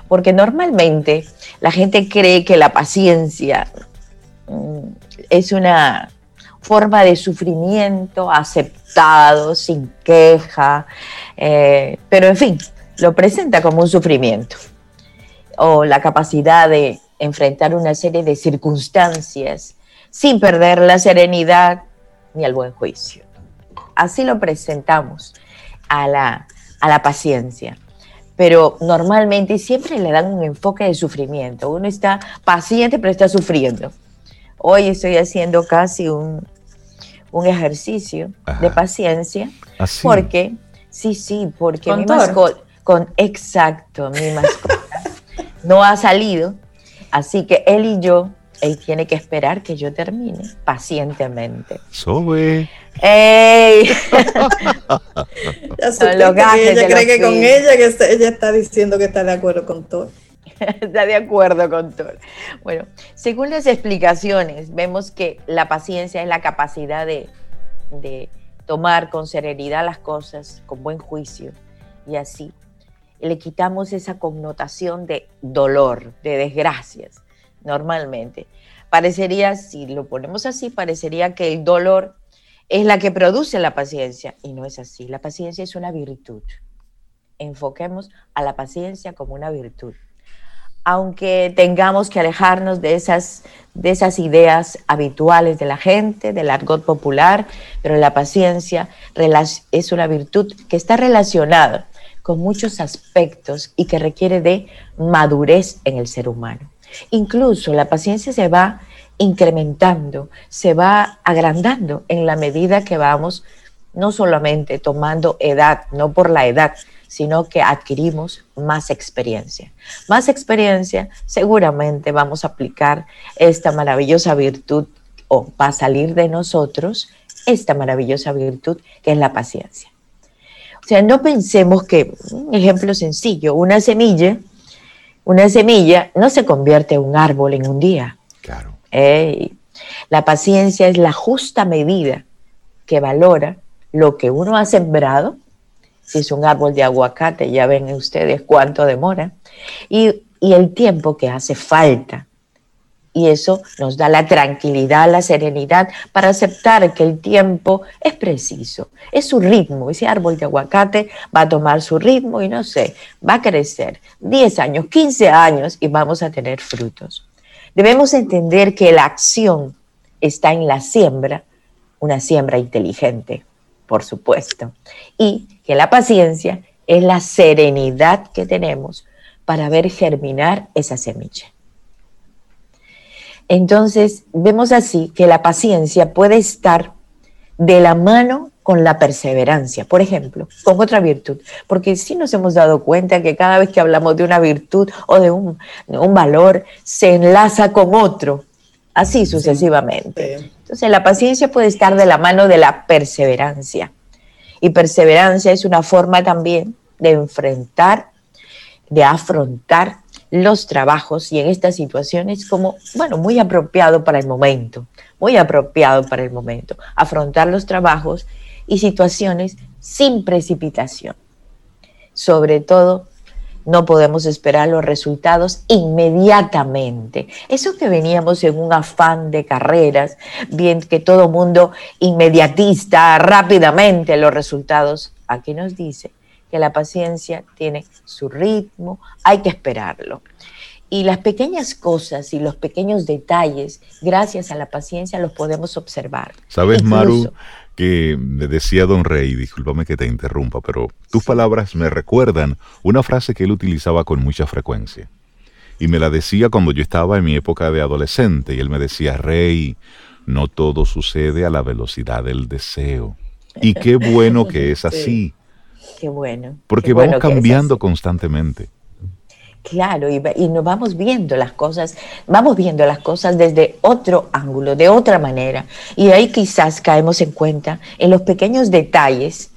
Porque normalmente la gente cree que la paciencia mm, es una, forma de sufrimiento aceptado, sin queja, eh, pero en fin, lo presenta como un sufrimiento o la capacidad de enfrentar una serie de circunstancias sin perder la serenidad ni el buen juicio. Así lo presentamos a la, a la paciencia pero normalmente siempre le dan un enfoque de sufrimiento. Uno está paciente, pero está sufriendo. Hoy estoy haciendo casi un, un ejercicio de paciencia. ¿Así? Porque, sí, sí, porque ¿Con mi mascota, con, exacto, mi mascota no ha salido. Así que él y yo, él tiene que esperar que yo termine pacientemente. Sobe. ¡Ey! Ya Son los que gajes ella de cree los que con ella, que está- ella está diciendo que está de acuerdo con todo. Está de acuerdo con todo. Bueno, según las explicaciones, vemos que la paciencia es la capacidad de, de tomar con serenidad las cosas, con buen juicio, y así le quitamos esa connotación de dolor, de desgracias, normalmente. Parecería, si lo ponemos así, parecería que el dolor es la que produce la paciencia, y no es así. La paciencia es una virtud. Enfoquemos a la paciencia como una virtud aunque tengamos que alejarnos de esas, de esas ideas habituales de la gente, del argot popular, pero la paciencia es una virtud que está relacionada con muchos aspectos y que requiere de madurez en el ser humano. Incluso la paciencia se va incrementando, se va agrandando en la medida que vamos no solamente tomando edad, no por la edad, sino que adquirimos más experiencia. Más experiencia, seguramente vamos a aplicar esta maravillosa virtud o va a salir de nosotros esta maravillosa virtud que es la paciencia. O sea, no pensemos que, un ejemplo sencillo, una semilla, una semilla no se convierte en un árbol en un día. Claro. Ey, La paciencia es la justa medida que valora lo que uno ha sembrado. Si es un árbol de aguacate, ya ven ustedes cuánto demora. Y, y el tiempo que hace falta. Y eso nos da la tranquilidad, la serenidad para aceptar que el tiempo es preciso, es su ritmo. Ese árbol de aguacate va a tomar su ritmo y no sé, va a crecer 10 años, 15 años y vamos a tener frutos. Debemos entender que la acción está en la siembra, una siembra inteligente, por supuesto, y que la paciencia es la serenidad que tenemos para ver germinar esa semilla. Entonces, vemos así que la paciencia puede estar de la mano con la perseverancia, por ejemplo, con otra virtud, porque sí nos hemos dado cuenta que cada vez que hablamos de una virtud o de un, valor, se enlaza con otro, así sucesivamente. Sí. Entonces, la paciencia puede estar de la mano de la perseverancia. Y perseverancia es una forma también de enfrentar, de afrontar los trabajos y en estas situaciones como, bueno, muy apropiado para el momento, muy apropiado para el momento, afrontar los trabajos y situaciones sin precipitación. Sobre todo, no podemos esperar los resultados inmediatamente. Eso que veníamos en un afán de carreras, bien que todo mundo inmediatista, rápidamente los resultados, aquí nos dice que la paciencia tiene su ritmo, hay que esperarlo. Y las pequeñas cosas y los pequeños detalles, gracias a la paciencia, los podemos observar. ¿Sabes, Incluso- Maru, que me decía Don Rey, discúlpame que te interrumpa, pero tus palabras me recuerdan una frase que él utilizaba con mucha frecuencia. Y me la decía cuando yo estaba en mi época de adolescente, y él me decía, Rey, no todo sucede a la velocidad del deseo. Y qué bueno que es <laughs> así, Qué bueno. porque qué vamos cambiando constantemente. Claro, y, y nos vamos viendo las cosas, vamos viendo las cosas desde otro ángulo, de otra manera. Y ahí quizás caemos en cuenta en los pequeños detalles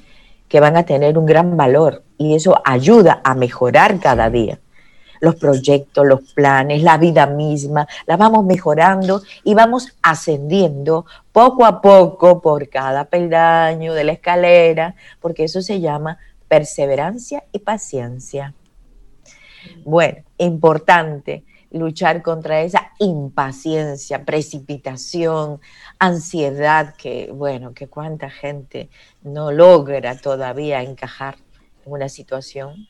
que van a tener un gran valor y eso ayuda a mejorar cada día. Los proyectos, los planes, la vida misma, la vamos mejorando y vamos ascendiendo poco a poco por cada peldaño de la escalera, porque eso se llama perseverancia y paciencia. Bueno, importante luchar contra esa impaciencia, precipitación, ansiedad que, bueno, que cuánta gente no logra todavía encajar en una situación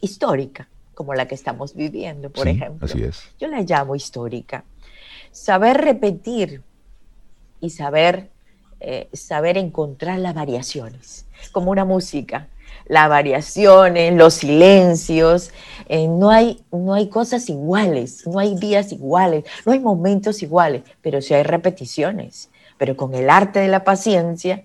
histórica como la que estamos viviendo, por ejemplo. Así es. Yo la llamo histórica. Saber repetir y saber, eh, saber encontrar las variaciones, como una música las variaciones, los silencios, eh, no, hay, no hay cosas iguales, no hay días iguales, no hay momentos iguales, pero sí hay repeticiones. Pero con el arte de la paciencia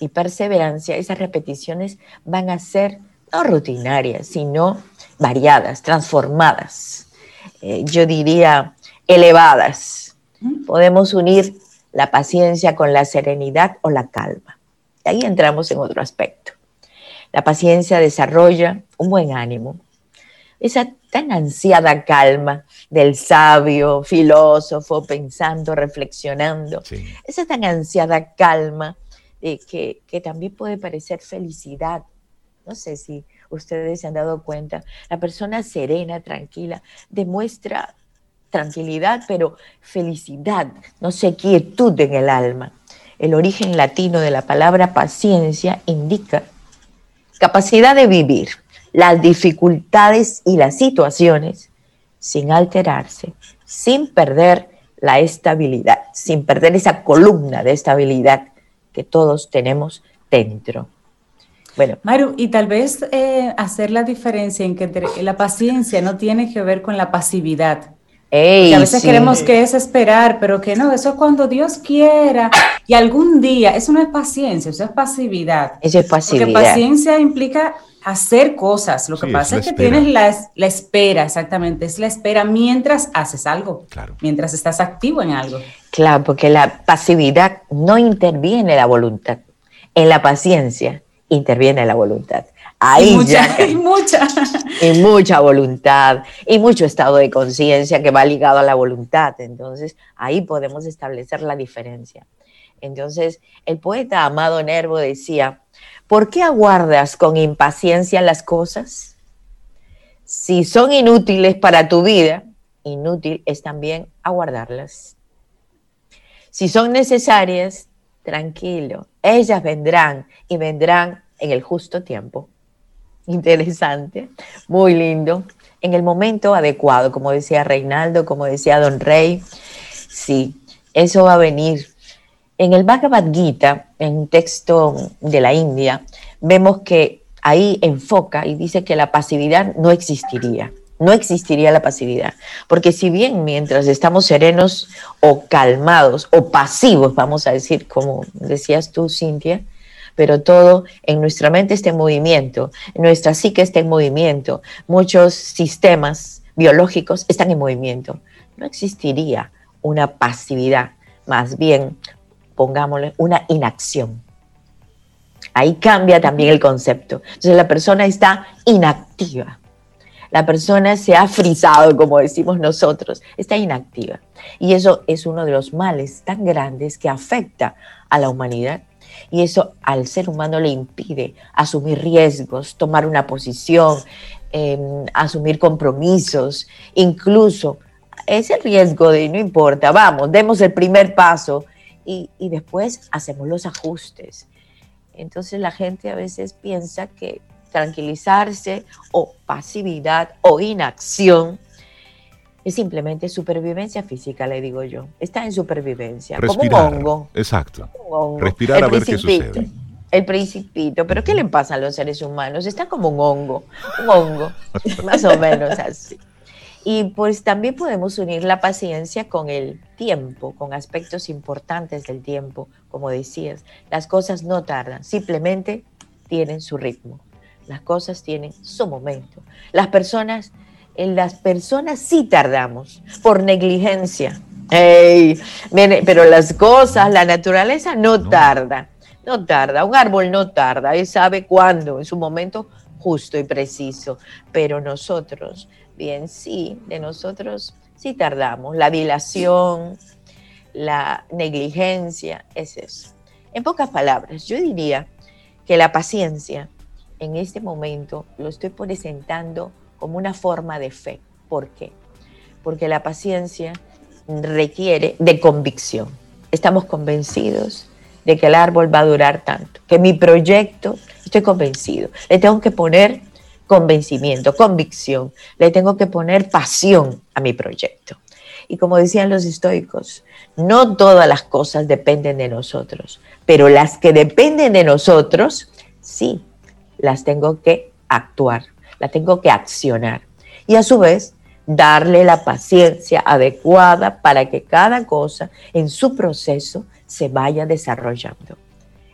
y perseverancia, esas repeticiones van a ser no rutinarias, sino variadas, transformadas, eh, yo diría elevadas. Podemos unir la paciencia con la serenidad o la calma. Ahí entramos en otro aspecto. La paciencia desarrolla un buen ánimo, esa tan ansiada calma del sabio, filósofo, pensando, reflexionando, esa tan ansiada calma de que, que también puede parecer felicidad. No sé si ustedes se han dado cuenta, la persona serena, tranquila, demuestra tranquilidad, pero felicidad, no sé, quietud en el alma. El origen latino de la palabra paciencia indica capacidad de vivir las dificultades y las situaciones sin alterarse, sin perder la estabilidad, sin perder esa columna de estabilidad que todos tenemos dentro. Bueno. Maru, y tal vez eh, hacer la diferencia en que la paciencia no tiene que ver con la pasividad. a veces queremos que es esperar, pero que no, eso es cuando Dios quiera y algún día, eso no es paciencia, eso es pasividad. Eso es pasividad. Porque paciencia implica hacer cosas. Lo que pasa es, que tienes la, la, espera, exactamente, es la espera mientras haces algo, claro. mientras estás activo en algo. Claro, porque la pasividad no interviene la voluntad. En la paciencia interviene la voluntad. Ahí <laughs> y mucha, y <laughs> mucha. Y mucha voluntad, y mucho estado de conciencia que va ligado a la voluntad. Entonces, ahí podemos establecer la diferencia. Entonces, el poeta Amado Nervo decía, ¿por qué aguardas con impaciencia las cosas? Si son inútiles para tu vida, inútil es también aguardarlas. Si son necesarias, tranquilo, ellas vendrán y vendrán en el justo tiempo. Interesante, muy lindo, en el momento adecuado, como decía Reinaldo, como decía Don Rey, sí, eso va a venir en el Bhagavad Gita, en un texto de la India, vemos que ahí enfoca y dice que la pasividad no existiría. No existiría la pasividad. Porque si bien mientras estamos serenos o calmados o pasivos, vamos a decir, como decías tú, Cintia, pero todo en nuestra mente está en movimiento, en nuestra psique está en movimiento, muchos sistemas biológicos están en movimiento. No existiría una pasividad, más bien pongámosle, una inacción. Ahí cambia también el concepto. Entonces la persona está inactiva. La persona se ha frisado, como decimos nosotros, está inactiva. Y eso es uno de los males tan grandes que afecta a la humanidad. Y eso al ser humano le impide asumir riesgos, tomar una posición, em, asumir compromisos, incluso ese riesgo de no importa, vamos, demos el primer paso y, después hacemos los ajustes. Entonces la gente a veces piensa que tranquilizarse o pasividad o inacción es simplemente supervivencia física, le digo yo. Está en supervivencia, como un hongo. Exacto. Respirar a ver qué sucede. El principito, pero ¿qué le pasa a los seres humanos? Está como un hongo, un hongo, <laughs> más o menos así. Y pues también podemos unir la paciencia con el tiempo, con aspectos importantes del tiempo, como decías. Las cosas no tardan, simplemente tienen su ritmo. Las cosas tienen su momento. Las personas, en las personas sí tardamos por negligencia. pero las cosas, la naturaleza no, tarda, no tarda. Un árbol no tarda, él sabe cuándo, en su momento justo y preciso. Pero nosotros bien, sí, de nosotros sí tardamos. La dilación, la negligencia, es eso. En pocas palabras, yo diría que la paciencia en este momento lo estoy presentando como una forma de fe. ¿Por qué? porque la paciencia requiere de convicción. Estamos convencidos de que el árbol va a durar tanto, que mi proyecto, estoy convencido, le tengo que poner convencimiento, convicción, le tengo que poner pasión a mi proyecto. Y como decían los estoicos, no todas las cosas dependen de nosotros, pero las que dependen de nosotros, sí, las tengo que actuar, las tengo que accionar. Y a su vez, darle la paciencia adecuada para que cada cosa en su proceso se vaya desarrollando.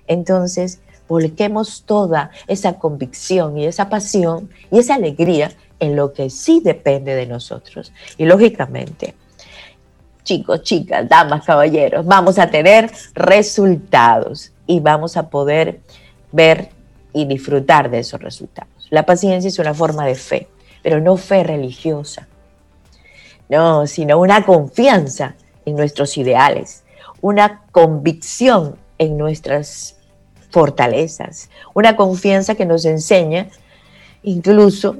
Entonces, volquemos toda esa convicción y esa pasión y esa alegría en lo que sí depende de nosotros. Y lógicamente, chicos, chicas, damas, caballeros, vamos a tener resultados y vamos a poder ver y disfrutar de esos resultados. La paciencia es una forma de fe, pero no fe religiosa, no, sino una confianza en nuestros ideales, una convicción en nuestras fortalezas, una confianza que nos enseña incluso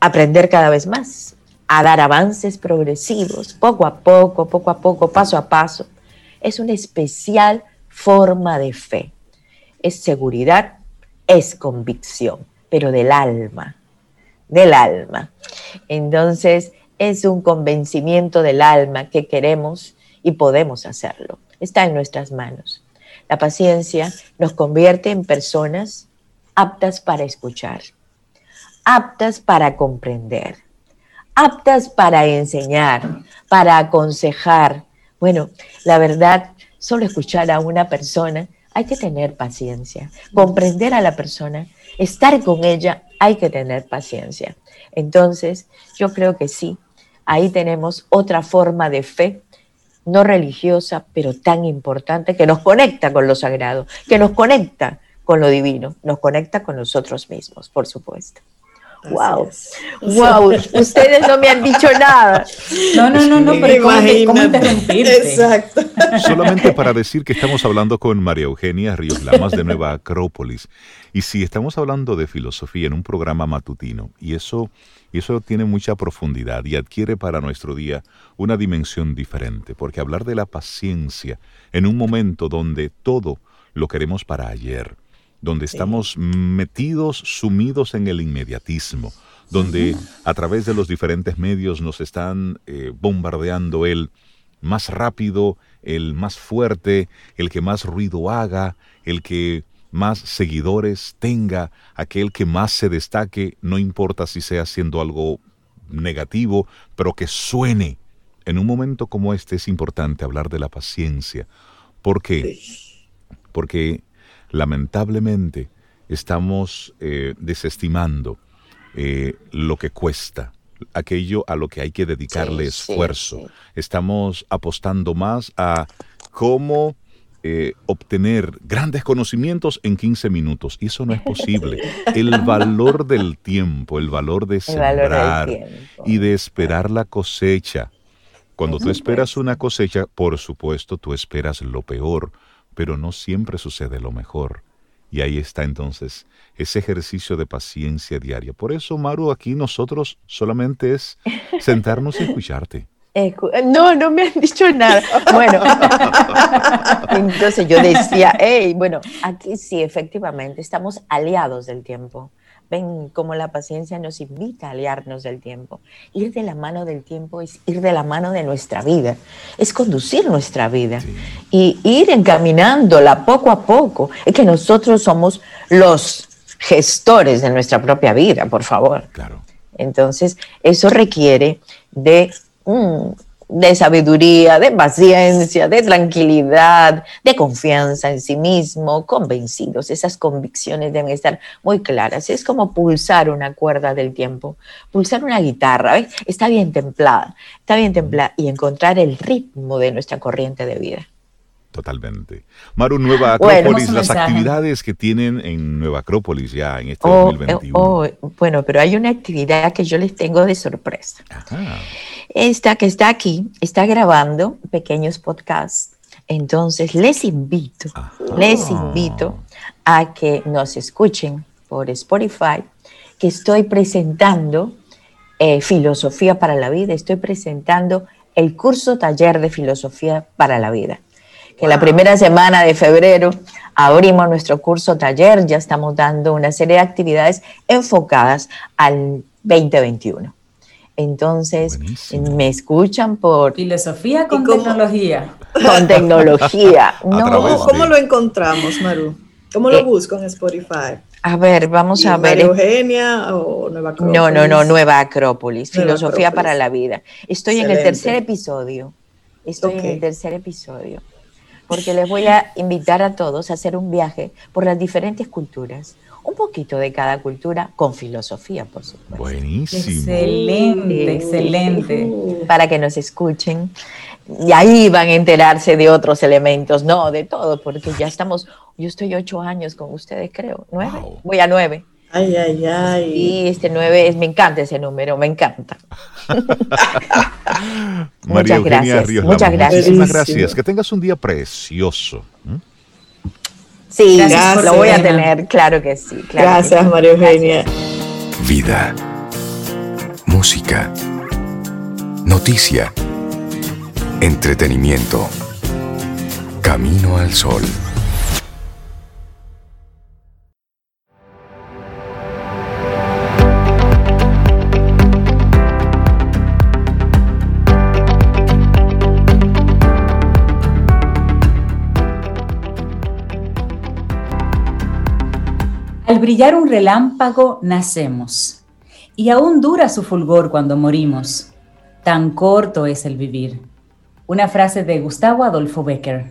a aprender cada vez más, a dar avances progresivos, poco a poco, poco a poco, paso a paso. Es una especial forma de fe. Es seguridad, es convicción, pero del alma, del alma. Entonces, es un convencimiento del alma que queremos y podemos hacerlo. Está en nuestras manos. La paciencia nos convierte en personas aptas para escuchar, aptas para comprender, aptas para enseñar, para aconsejar. Bueno, la verdad, solo escuchar a una persona hay que tener paciencia. Comprender a la persona, estar con ella, hay que tener paciencia. Entonces, yo creo que sí, ahí tenemos otra forma de fe, no religiosa, pero tan importante, que nos conecta con lo sagrado, que nos conecta con lo divino, nos conecta con nosotros mismos, por supuesto. Wow, wow, <laughs> ustedes no me han dicho nada. No, no, no, no, pero ¿cómo, Exacto. <laughs> Solamente para decir que estamos hablando con María Eugenia Ríos Lamas de Nueva Acrópolis. Y si estamos hablando de filosofía en un programa matutino, y eso y eso tiene mucha profundidad y adquiere para nuestro día una dimensión diferente, porque hablar de la paciencia en un momento donde todo lo queremos para ayer, donde estamos metidos, sumidos en el inmediatismo, donde a través de los diferentes medios nos están eh, bombardeando el más rápido, el más fuerte, el que más ruido haga, el que más seguidores tenga, aquel que más se destaque, no importa si sea haciendo algo negativo, pero que suene. En un momento como este es importante hablar de la paciencia. ¿Por qué? Porque lamentablemente estamos eh, desestimando eh, lo que cuesta, aquello a lo que hay que dedicarle esfuerzo. Estamos apostando más a cómo eh, obtener grandes conocimientos en 15 minutos. Y eso no es posible. <laughs> El valor del tiempo, el valor de sembrar y de esperar la cosecha. Cuando tú esperas una cosecha, por supuesto, tú esperas lo peor, pero no siempre sucede lo mejor. Y ahí está entonces ese ejercicio de paciencia diaria. Por eso, Maru, aquí nosotros solamente es sentarnos y escucharte. No, no me han dicho nada. Bueno, <laughs> entonces yo decía, hey, bueno, aquí sí, efectivamente, estamos aliados del tiempo. Ven cómo la paciencia nos invita a aliarnos del tiempo. Ir de la mano del tiempo es ir de la mano de nuestra vida, es conducir nuestra vida y ir encaminándola poco a poco. Es que nosotros somos los gestores de nuestra propia vida, por favor. Claro. Entonces, eso requiere de Mm, de sabiduría, de paciencia, de tranquilidad, de confianza en sí mismo, convencidos. Esas convicciones deben estar muy claras. Es como pulsar una cuerda del tiempo, pulsar una guitarra, está bien templada, está bien templada y encontrar el ritmo de nuestra corriente de vida. Totalmente. Maru, Nueva Acrópolis, las actividades que tienen en Nueva Acrópolis ya en este 2021. bueno, pero hay una actividad que yo les tengo de sorpresa. Esta que está aquí está grabando pequeños podcasts. Entonces les invito, les invito a que nos escuchen por Spotify, que estoy presentando eh, Filosofía para la Vida, estoy presentando el curso taller de Filosofía para la Vida. Que la primera semana de febrero abrimos nuestro curso taller, ya estamos dando una serie de actividades enfocadas al 2021. Entonces, me escuchan por... Filosofía con tecnología. Con tecnología. <laughs> ¿Cómo lo encontramos, Maru? ¿Cómo lo eh, busco en Spotify? A ver, vamos a ver. Eugenia o Nueva Acrópolis? No, no, no, Nueva Acrópolis. Filosofía para la vida. Estoy en el tercer episodio. Estoy en el tercer episodio. Porque les voy a invitar a todos a hacer un viaje por las diferentes culturas un poquito de cada cultura con filosofía, por supuesto. Buenísimo. Excelente, excelente. Para que nos escuchen. Y ahí van a enterarse de otros elementos, no, de todo, porque ya estamos, yo estoy ocho años con ustedes, creo, nueve, voy a nueve. Ay, ay, ay. Y este nueve es, me encanta ese número, me encanta. <laughs> María muchas gracias. muchas gracias. Muchísimas gracias. Que tengas un día precioso. Sí, lo voy a tener, claro que sí. gracias, María Eugenia. Vida, música, noticia, entretenimiento, camino al sol. Brillar un relámpago nacemos, y aún dura su fulgor cuando morimos. Tan corto es el vivir. Una frase de Gustavo Adolfo Becker.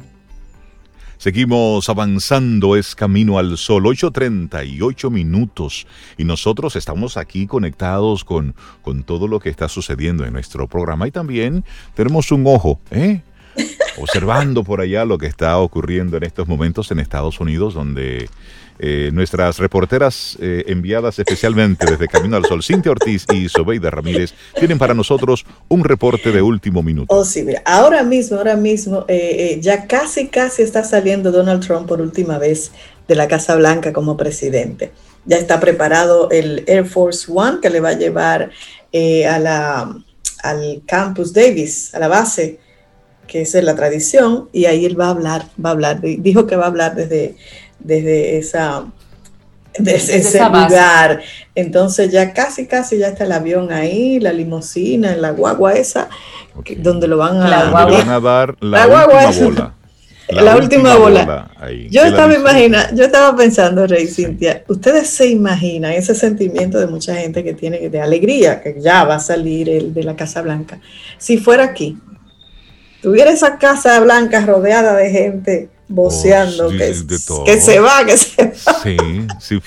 Seguimos avanzando, es camino al sol, 8.38 minutos y nosotros estamos aquí conectados con, con todo lo que está sucediendo en nuestro programa y también tenemos un ojo, ¿eh? Observando por allá lo que está ocurriendo en estos momentos en Estados Unidos, donde eh, nuestras reporteras eh, enviadas especialmente desde Camino al Sol, Cintia Ortiz y Sobeida Ramírez, tienen para nosotros un reporte de último minuto. Oh, ahora mismo, ahora mismo, eh, ya casi, casi está saliendo Donald Trump por última vez de la Casa Blanca como presidente. Ya está preparado el Air Force One que le va a llevar a la, al Campus Davis, a la base que es la tradición, y ahí él va a hablar, va a hablar, dijo que va a hablar desde, desde esa desde, ese lugar. Entonces ya casi, casi ya está el avión ahí, la limusina, la guagua esa, donde lo van a, la van a dar la, <laughs> última bola. La, última, bola. yo estaba imagina, yo estaba pensando, Rey Cintia, ustedes se imaginan ese sentimiento de mucha gente que tiene de alegría, que ya va a salir el de la Casa Blanca. Si fuera aquí, tuviera esa Casa Blanca rodeada de gente voceando, que, se va, que se va. Sí, sí.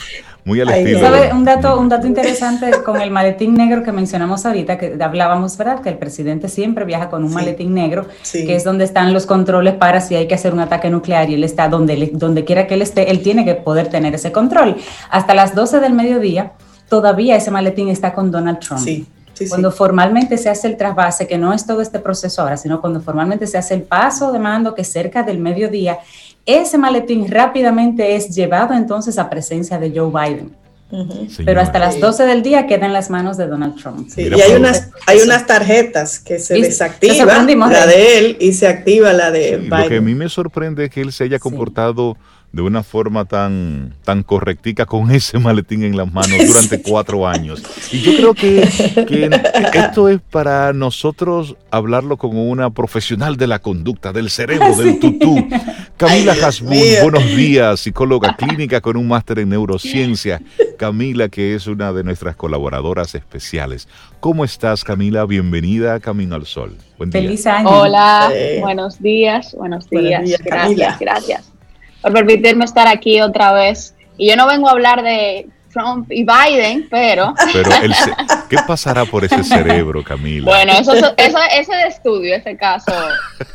Muy al estilo. Un dato, un dato interesante con el maletín negro que mencionamos ahorita, que hablábamos, ¿verdad? Que el presidente siempre viaja con un maletín negro, que es donde están los controles para si hay que hacer un ataque nuclear y él está donde, donde quiera que él esté, él tiene que poder tener ese control. Hasta las 12 del mediodía, todavía ese maletín está con Donald Trump. Sí cuando formalmente se hace el trasvase, que no es todo este proceso ahora, sino cuando formalmente se hace el paso de mando, que cerca del mediodía, ese maletín rápidamente es llevado entonces a presencia de Joe Biden. Pero hasta las 12 del día queda en las manos de Donald Trump. y hay unas, hay unas tarjetas que se desactiva, la de él y se activa la de Biden. Lo que a mí me sorprende es que él se haya comportado de una forma tan, tan correctica con <laughs> ese maletín en las manos durante cuatro años. Y yo creo que, esto es para nosotros hablarlo como una profesional de la conducta, del cerebro, del tutú. Camila Hasbun, buenos días, psicóloga clínica con un máster en neurociencia. Camila, que es una de nuestras colaboradoras especiales. ¿Cómo estás, Camila? Bienvenida a Camino al Sol. Buen Feliz año. Hola, buenos días, buenos días. gracias, gracias por permitirme estar aquí otra vez. Y yo no vengo a hablar de Trump y Biden, pero... Pero ¿qué pasará por ese cerebro, Camila? Bueno, eso, eso, ese de estudio, ese caso,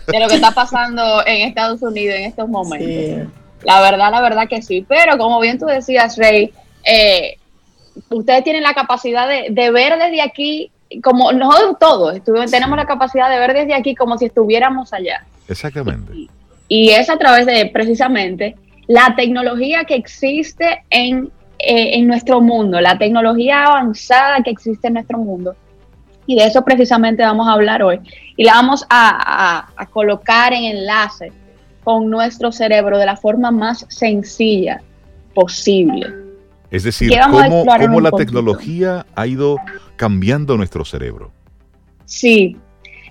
de lo que está pasando en Estados Unidos en estos momentos. La verdad, la verdad que sí. Pero como bien tú decías, Rey, eh, ustedes tienen la capacidad de, de, ver desde aquí, como nosotros todos tenemos la capacidad de ver desde aquí como si estuviéramos allá. Exactamente. Y es a través de precisamente la tecnología que existe en, eh, en nuestro mundo, la tecnología avanzada que existe en nuestro mundo, Y de eso precisamente vamos a hablar hoy. Y la vamos a, colocar en enlace con nuestro cerebro de la forma más sencilla posible. Es decir, cómo, cómo la tecnología ha ido cambiando nuestro cerebro. Sí,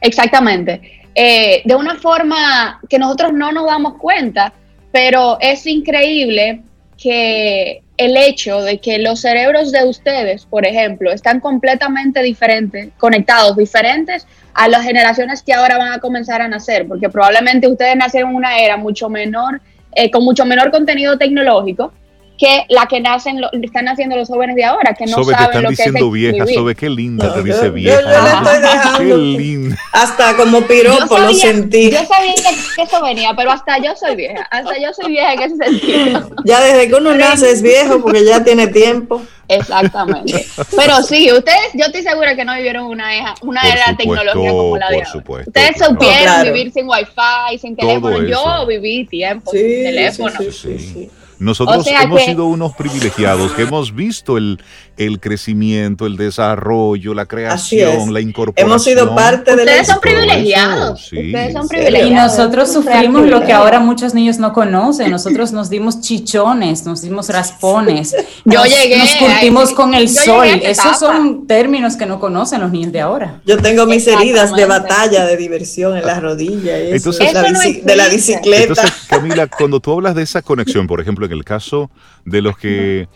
exactamente. Eh, de una forma que nosotros no nos damos cuenta, pero es increíble que el hecho de que los cerebros de ustedes, por ejemplo, están completamente diferentes, conectados, diferentes a las generaciones que ahora van a comenzar a nacer, porque probablemente ustedes nacieron en una era mucho menor, eh, con mucho menor contenido tecnológico, que la que nacen, lo, están haciendo los jóvenes de ahora, que no Sobe, saben te están lo diciendo que es vieja, Sobe, qué linda te dice vieja. Yo, yo le estoy dejando. Qué linda. Hasta como piropo lo sentí. Yo sabía que eso venía, pero hasta yo soy vieja, hasta yo soy vieja en ese sentido. Ya desde que uno nace es viejo porque ya tiene tiempo. Exactamente. Pero sí, ustedes, yo estoy segura que no vivieron una era, una era de tecnología como la de por ahora. supuesto, Ustedes claro. supieron Claro. vivir sin wifi, sin teléfono. Yo viví tiempo Sí, sin sí, teléfono. sí, sí, sí. Nosotros O sea hemos que- sido unos privilegiados que hemos visto el, el crecimiento, el desarrollo, la creación, la incorporación. Hemos sido parte de la Ustedes son privilegiados. sí. Ustedes son privilegiados. Y nosotros sufrimos lo que privilegio. ahora muchos niños no conocen. Nosotros nos dimos chichones, nos dimos raspones. <laughs> Yo nos, llegué Nos curtimos con el sol. Esos son términos que no conocen los niños de ahora. Yo tengo mis heridas de batalla, de diversión en las rodillas. y Eso, Entonces- es la Eso no de la bicicleta. Entonces, Camila, cuando tú hablas de esa conexión, por ejemplo, en el caso de los que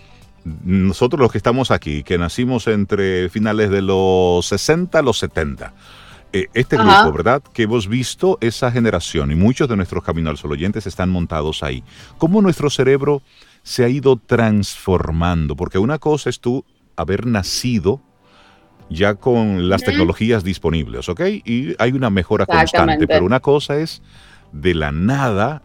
nosotros los que estamos aquí, que nacimos entre finales de los 60 a los 70, eh, este Ajá. grupo, ¿verdad? Que hemos visto esa generación y muchos de nuestros Camino al Sol oyentes están montados ahí. ¿Cómo nuestro cerebro se ha ido transformando? Porque una cosa es tú haber nacido ya con las tecnologías disponibles, ¿ok? Y hay una mejora constante, pero una cosa es de la nada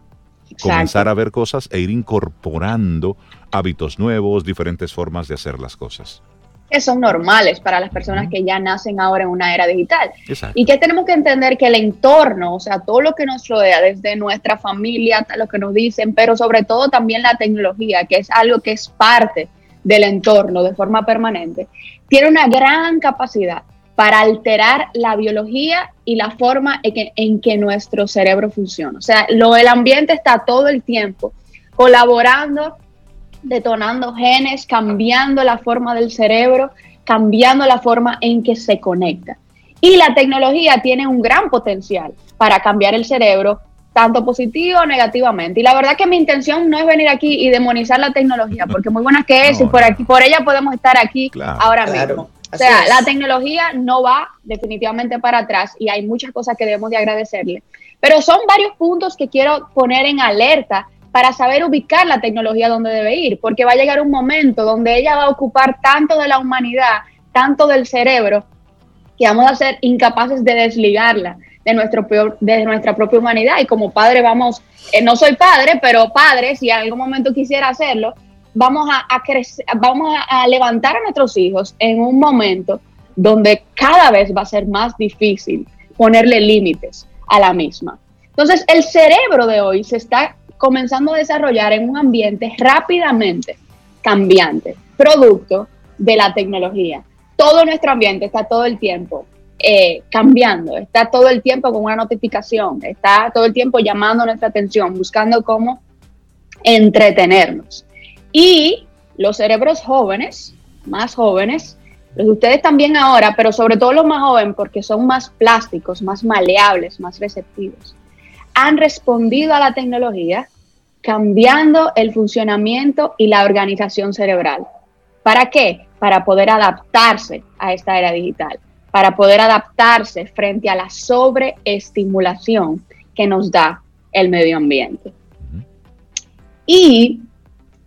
comenzar a ver cosas e ir incorporando hábitos nuevos, diferentes formas de hacer las cosas. que son normales para las personas que ya nacen ahora en una era digital. Exacto. Y que tenemos que entender que el entorno, o sea, todo lo que nos rodea, desde nuestra familia hasta lo que nos dicen, pero sobre todo también la tecnología, que es algo que es parte del entorno de forma permanente, tiene una gran capacidad para alterar la biología y la forma en que, en que nuestro cerebro funciona. O sea, lo, el ambiente está todo el tiempo colaborando detonando genes, cambiando la forma del cerebro, cambiando la forma en que se conecta. Y la tecnología tiene un gran potencial para cambiar el cerebro, tanto positivo o negativamente. Y la verdad que mi intención no es venir aquí y demonizar la tecnología, porque muy buena que es No, y por aquí, por ella podemos estar aquí Claro. ahora Claro, mismo. O así sea, es. la tecnología no va definitivamente para atrás y hay muchas cosas que debemos de agradecerle. Pero son varios puntos que quiero poner en alerta para saber ubicar la tecnología donde debe ir, porque va a llegar un momento donde ella va a ocupar tanto de la humanidad, tanto del cerebro, que vamos a ser incapaces de desligarla de, nuestro peor, de nuestra propia humanidad. Y como padre vamos, eh, no soy padre, pero padre, si en algún momento quisiera hacerlo, vamos a, crecer, vamos a levantar a nuestros hijos en un momento donde cada vez va a ser más difícil ponerle límites a la misma. Entonces, el cerebro de hoy se está comenzando a desarrollar en un ambiente rápidamente cambiante, producto de la tecnología. Todo nuestro ambiente está todo el tiempo eh, cambiando, está todo el tiempo con una notificación, está todo el tiempo llamando nuestra atención, buscando cómo entretenernos. Y los cerebros jóvenes, más jóvenes, los de ustedes también ahora, pero sobre todo los más jóvenes porque son más plásticos, más maleables, más receptivos, han respondido a la tecnología cambiando el funcionamiento y la organización cerebral. ¿Para qué? Para poder adaptarse a esta era digital, para poder adaptarse frente a la sobreestimulación que nos da el medio ambiente. Y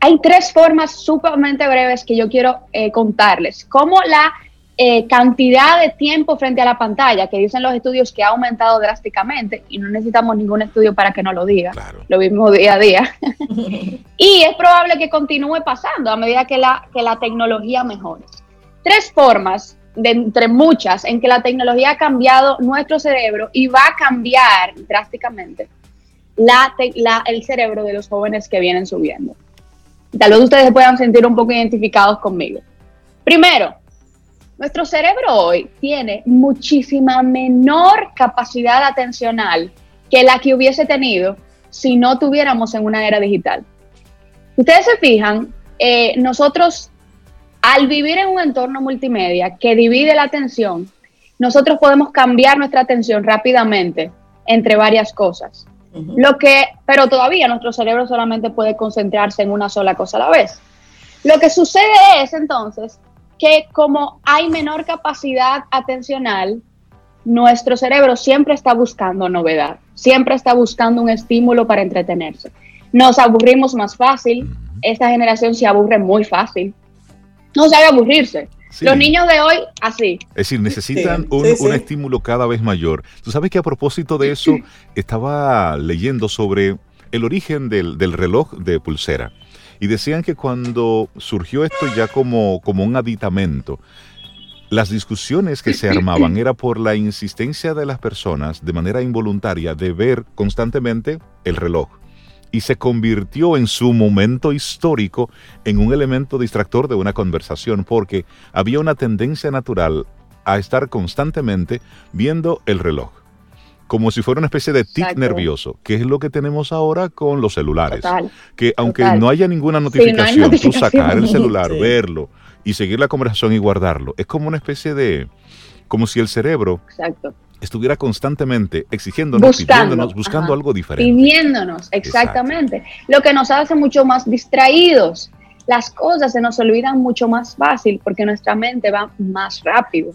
hay tres formas sumamente breves que yo quiero eh, contarles. Cómo la eh, cantidad de tiempo frente a la pantalla, que dicen los estudios que ha aumentado drásticamente, y no necesitamos ningún estudio para que nos lo diga, Claro. lo vimos día a día. <laughs> y es probable que continúe pasando a medida que la, que la tecnología mejore. Tres formas, de entre muchas, en que la tecnología ha cambiado nuestro cerebro y va a cambiar drásticamente la, la- el cerebro de los jóvenes que vienen subiendo. Tal vez ustedes puedan sentir un poco identificados conmigo. Primero, Nuestro cerebro hoy tiene muchísima menor capacidad atencional que la que hubiese tenido si no tuviéramos en una era digital. Ustedes se fijan, eh, nosotros al vivir en un entorno multimedia que divide la atención, nosotros podemos cambiar nuestra atención rápidamente entre varias cosas. Lo que, pero todavía nuestro cerebro solamente puede concentrarse en una sola cosa a la vez. Lo que sucede es entonces que como hay menor capacidad atencional, nuestro cerebro siempre está buscando novedad, siempre está buscando un estímulo para entretenerse. Nos aburrimos más fácil, esta generación se aburre muy fácil, no sabe aburrirse. Los niños de hoy, así. Es decir, necesitan un, estímulo cada vez mayor. Tú sabes que a propósito de eso, <laughs> estaba leyendo sobre el origen del, reloj de pulsera. Y decían que cuando surgió esto ya como, como un aditamento, las discusiones que se <laughs> armaban era por la insistencia de las personas de manera involuntaria de ver constantemente el reloj y se convirtió en su momento histórico en un elemento distractor de una conversación porque había una tendencia natural a estar constantemente viendo el reloj como si fuera una especie de tic nervioso, que es lo que tenemos ahora con los celulares. que aunque no haya ninguna notificación, tú sacar el <laughs> celular, verlo y seguir la conversación y guardarlo, es como una especie de, como si el cerebro Exacto estuviera constantemente exigiéndonos, buscando, pidiéndonos, buscando algo diferente. Pidiéndonos, exactamente. Lo que nos hace mucho más distraídos. Las cosas se nos olvidan mucho más fácil porque nuestra mente va más rápido.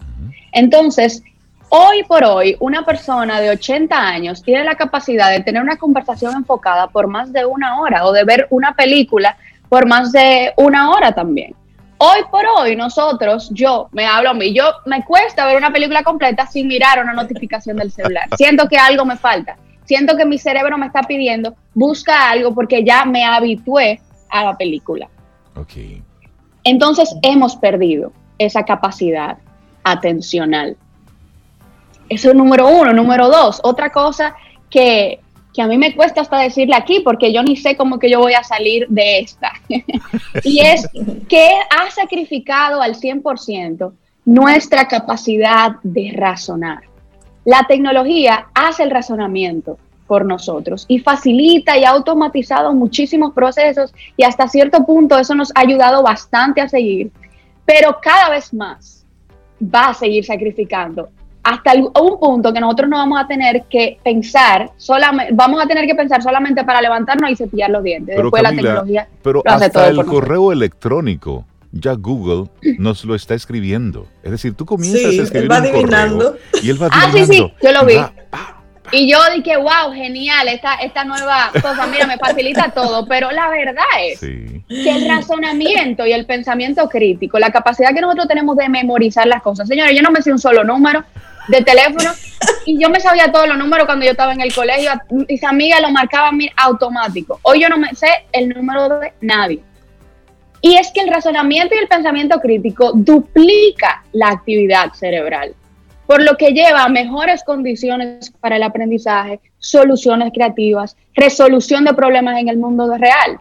Entonces, hoy por hoy, una persona de 80 años tiene la capacidad de tener una conversación enfocada por más de una hora o de ver una película por más de una hora también. Hoy por hoy, nosotros, yo, me hablo a mí, yo me cuesta ver una película completa sin mirar una notificación del celular. <laughs> Siento que algo me falta. Siento que mi cerebro me está pidiendo, busca algo porque ya me habitué a la película. Okay. Entonces hemos perdido esa capacidad atencional. Eso es número uno. Número dos, otra cosa que, que a mí me cuesta hasta decirle aquí porque yo ni sé cómo que yo voy a salir de esta. <laughs> y es que ha sacrificado al 100% nuestra capacidad de razonar. La tecnología hace el razonamiento por nosotros y facilita y ha automatizado muchísimos procesos y hasta cierto punto eso nos ha ayudado bastante a seguir, pero cada vez más va a seguir sacrificando hasta un punto que nosotros no vamos a tener que pensar, solamente, vamos a tener que pensar solamente para levantarnos y cepillar los dientes. Pero Después la tecnología pero hasta el correo electrónico ya Google nos lo está escribiendo. Es decir, tú comienzas a escribir él va adivinando. y él va adivinando. Ah, sí, sí, yo lo vi. y yo dije, wow, genial, esta, esta nueva cosa, mira, me facilita todo, pero la verdad es que el razonamiento y el pensamiento crítico, la capacidad que nosotros tenemos de memorizar las cosas, señores, yo no me sé un solo número, de teléfono y yo me sabía todos los números cuando yo estaba en el colegio. Mis amigas lo marcaban automático. Hoy yo no me sé el número de nadie. Y es que el razonamiento y el pensamiento crítico duplica la actividad cerebral, por lo que lleva a mejores condiciones para el aprendizaje, soluciones creativas, resolución de problemas en el mundo real.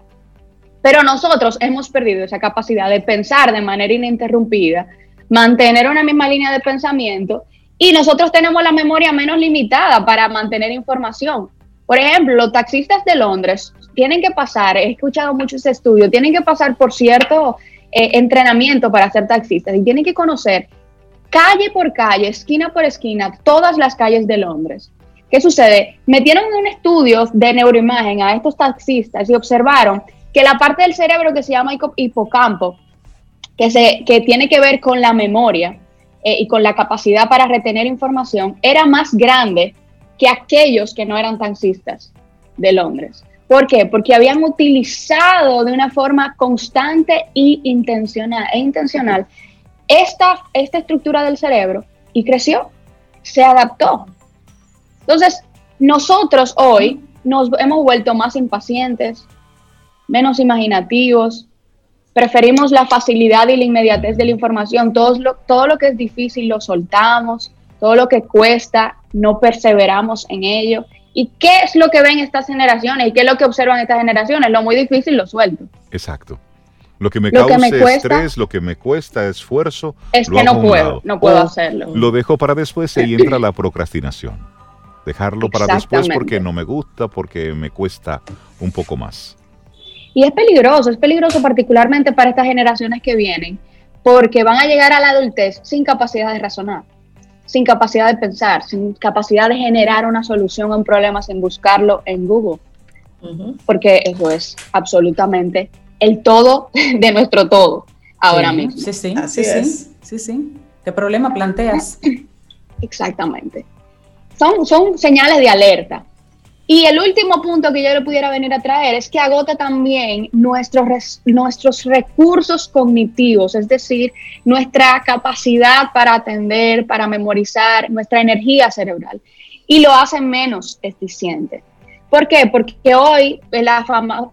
Pero nosotros hemos perdido esa capacidad de pensar de manera ininterrumpida, mantener una misma línea de pensamiento y nosotros tenemos la memoria menos limitada para mantener información. Por ejemplo, los taxistas de Londres tienen que pasar, he escuchado muchos estudios, tienen que pasar por cierto eh, entrenamiento para ser taxistas y tienen que conocer calle por calle, esquina por esquina, todas las calles de Londres. ¿Qué sucede? Metieron un estudio de neuroimagen a estos taxistas y observaron que la parte del cerebro que se llama hipocampo, que, se, que tiene que ver con la memoria, eh, y con la capacidad para retener información era más grande que aquellos que no eran taxistas de Londres. ¿Por qué? Porque habían utilizado de una forma constante y intencional, e intencional esta, esta estructura del cerebro y creció, se adaptó. Entonces, nosotros hoy nos hemos vuelto más impacientes, menos imaginativos, preferimos la facilidad y la inmediatez de la información. Todo lo, todo lo que es difícil lo soltamos, todo lo que cuesta no perseveramos en ello. ¿Y qué es lo que ven estas generaciones? ¿Y qué es lo que observan estas generaciones? Lo muy difícil lo suelto. Exacto. Lo que me causa estrés, lo que me cuesta esfuerzo. Es que no puedo, no puedo hacerlo. Lo dejo para después y entra la <laughs> procrastinación. Dejarlo para después porque no me gusta, porque me cuesta un poco más. Y es peligroso, es peligroso particularmente para estas generaciones que vienen, porque van a llegar a la adultez sin capacidad de razonar, sin capacidad de pensar, sin capacidad de generar una solución a un problema sin buscarlo en Google. Porque eso es absolutamente el todo <laughs> de nuestro todo ahora mismo. Sí, sí, sí, sí, sí, sí. ¿Qué problema planteas? <laughs> Exactamente. Son, son señales de alerta. Y el último punto que yo le pudiera venir a traer es que agota también nuestros, nuestros recursos cognitivos, es decir, nuestra capacidad para atender, para memorizar, nuestra energía cerebral, y lo hace menos eficiente. ¿Por qué? Porque hoy la,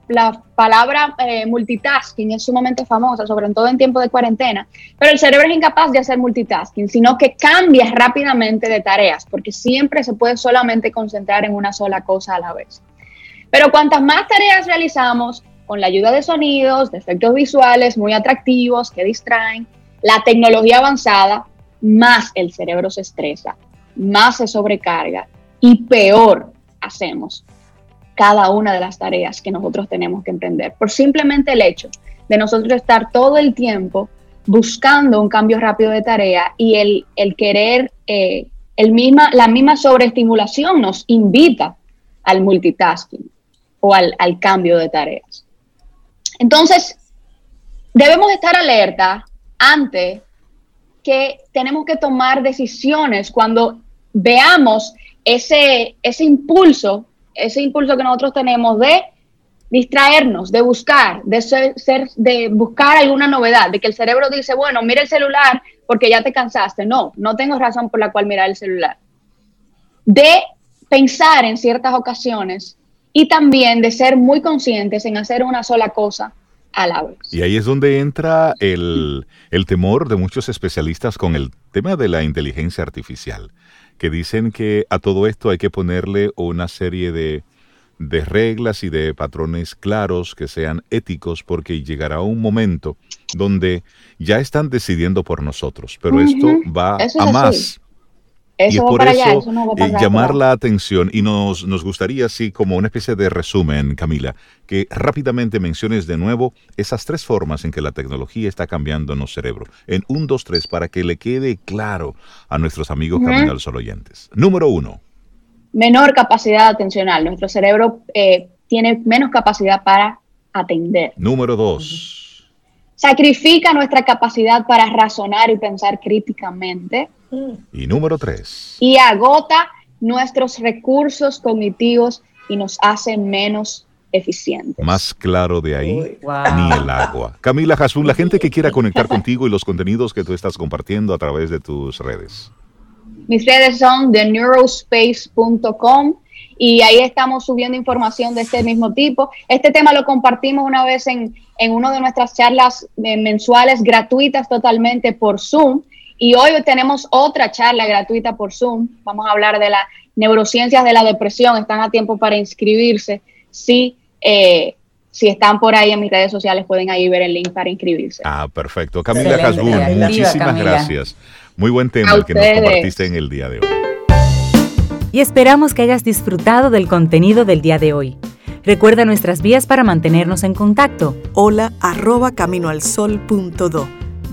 la palabra eh, multitasking es sumamente famosa, sobre todo en tiempo de cuarentena, pero el cerebro es incapaz de hacer multitasking, sino que cambia rápidamente de tareas, porque siempre se puede solamente concentrar en una sola cosa a la vez. Pero cuantas más tareas realizamos, con la ayuda de sonidos, de efectos visuales muy atractivos que distraen, la tecnología avanzada, más el cerebro se estresa, más se sobrecarga y peor hacemos cada una de las tareas que nosotros tenemos que emprender, por simplemente el hecho de nosotros estar todo el tiempo buscando un cambio rápido de tarea y el, el querer, eh, el misma, la misma sobreestimulación nos invita al multitasking o al, al cambio de tareas. Entonces, debemos estar alerta ante que tenemos que tomar decisiones cuando veamos ese, ese impulso ese impulso que nosotros tenemos de distraernos, de buscar, de ser, de buscar alguna novedad, de que el cerebro dice, bueno, mira el celular porque ya te cansaste. No, no tengo razón por la cual mirar el celular. De pensar en ciertas ocasiones y también de ser muy conscientes en hacer una sola cosa a la vez. Y ahí es donde entra el, el temor de muchos especialistas con el tema de la inteligencia artificial que dicen que a todo esto hay que ponerle una serie de, reglas y de patrones claros que sean éticos porque llegará un momento donde ya están decidiendo por nosotros, pero esto va a más y por eso, eh, llamar la atención y nos, nos gustaría, así como una especie de resumen, Camila, que rápidamente menciones de nuevo esas tres formas en que la tecnología está cambiando nuestro cerebro. En un, dos, tres, para que le quede claro a nuestros amigos Camino al Sol oyentes. Número uno. Menor capacidad atencional. Nuestro cerebro eh, tiene menos capacidad para atender. Número dos. Sacrifica nuestra capacidad para razonar y pensar críticamente. Y número tres. Y agota nuestros recursos cognitivos y nos hace menos eficientes. Más claro de ahí, ni el agua. Camila Jasun, la gente que quiera conectar <laughs> contigo y los contenidos que tú estás compartiendo a través de tus redes. Mis redes son theneuroSpace.com y ahí estamos subiendo información de este mismo tipo. Este tema lo compartimos una vez en, en una de nuestras charlas eh, mensuales gratuitas totalmente por Zoom y hoy tenemos otra charla gratuita por Zoom. Vamos a hablar de las neurociencias de la depresión. Están a tiempo para inscribirse. Si, eh, si están por ahí en mis redes sociales, pueden ahí ver el link para inscribirse. Ah, perfecto. Camila Hasbun, muchísimas gracias. Muy buen tema el que nos compartiste en el día de hoy. Y esperamos que hayas disfrutado del contenido del día de hoy. Recuerda nuestras vías para mantenernos en contacto. Hola arroba caminoalsol.do.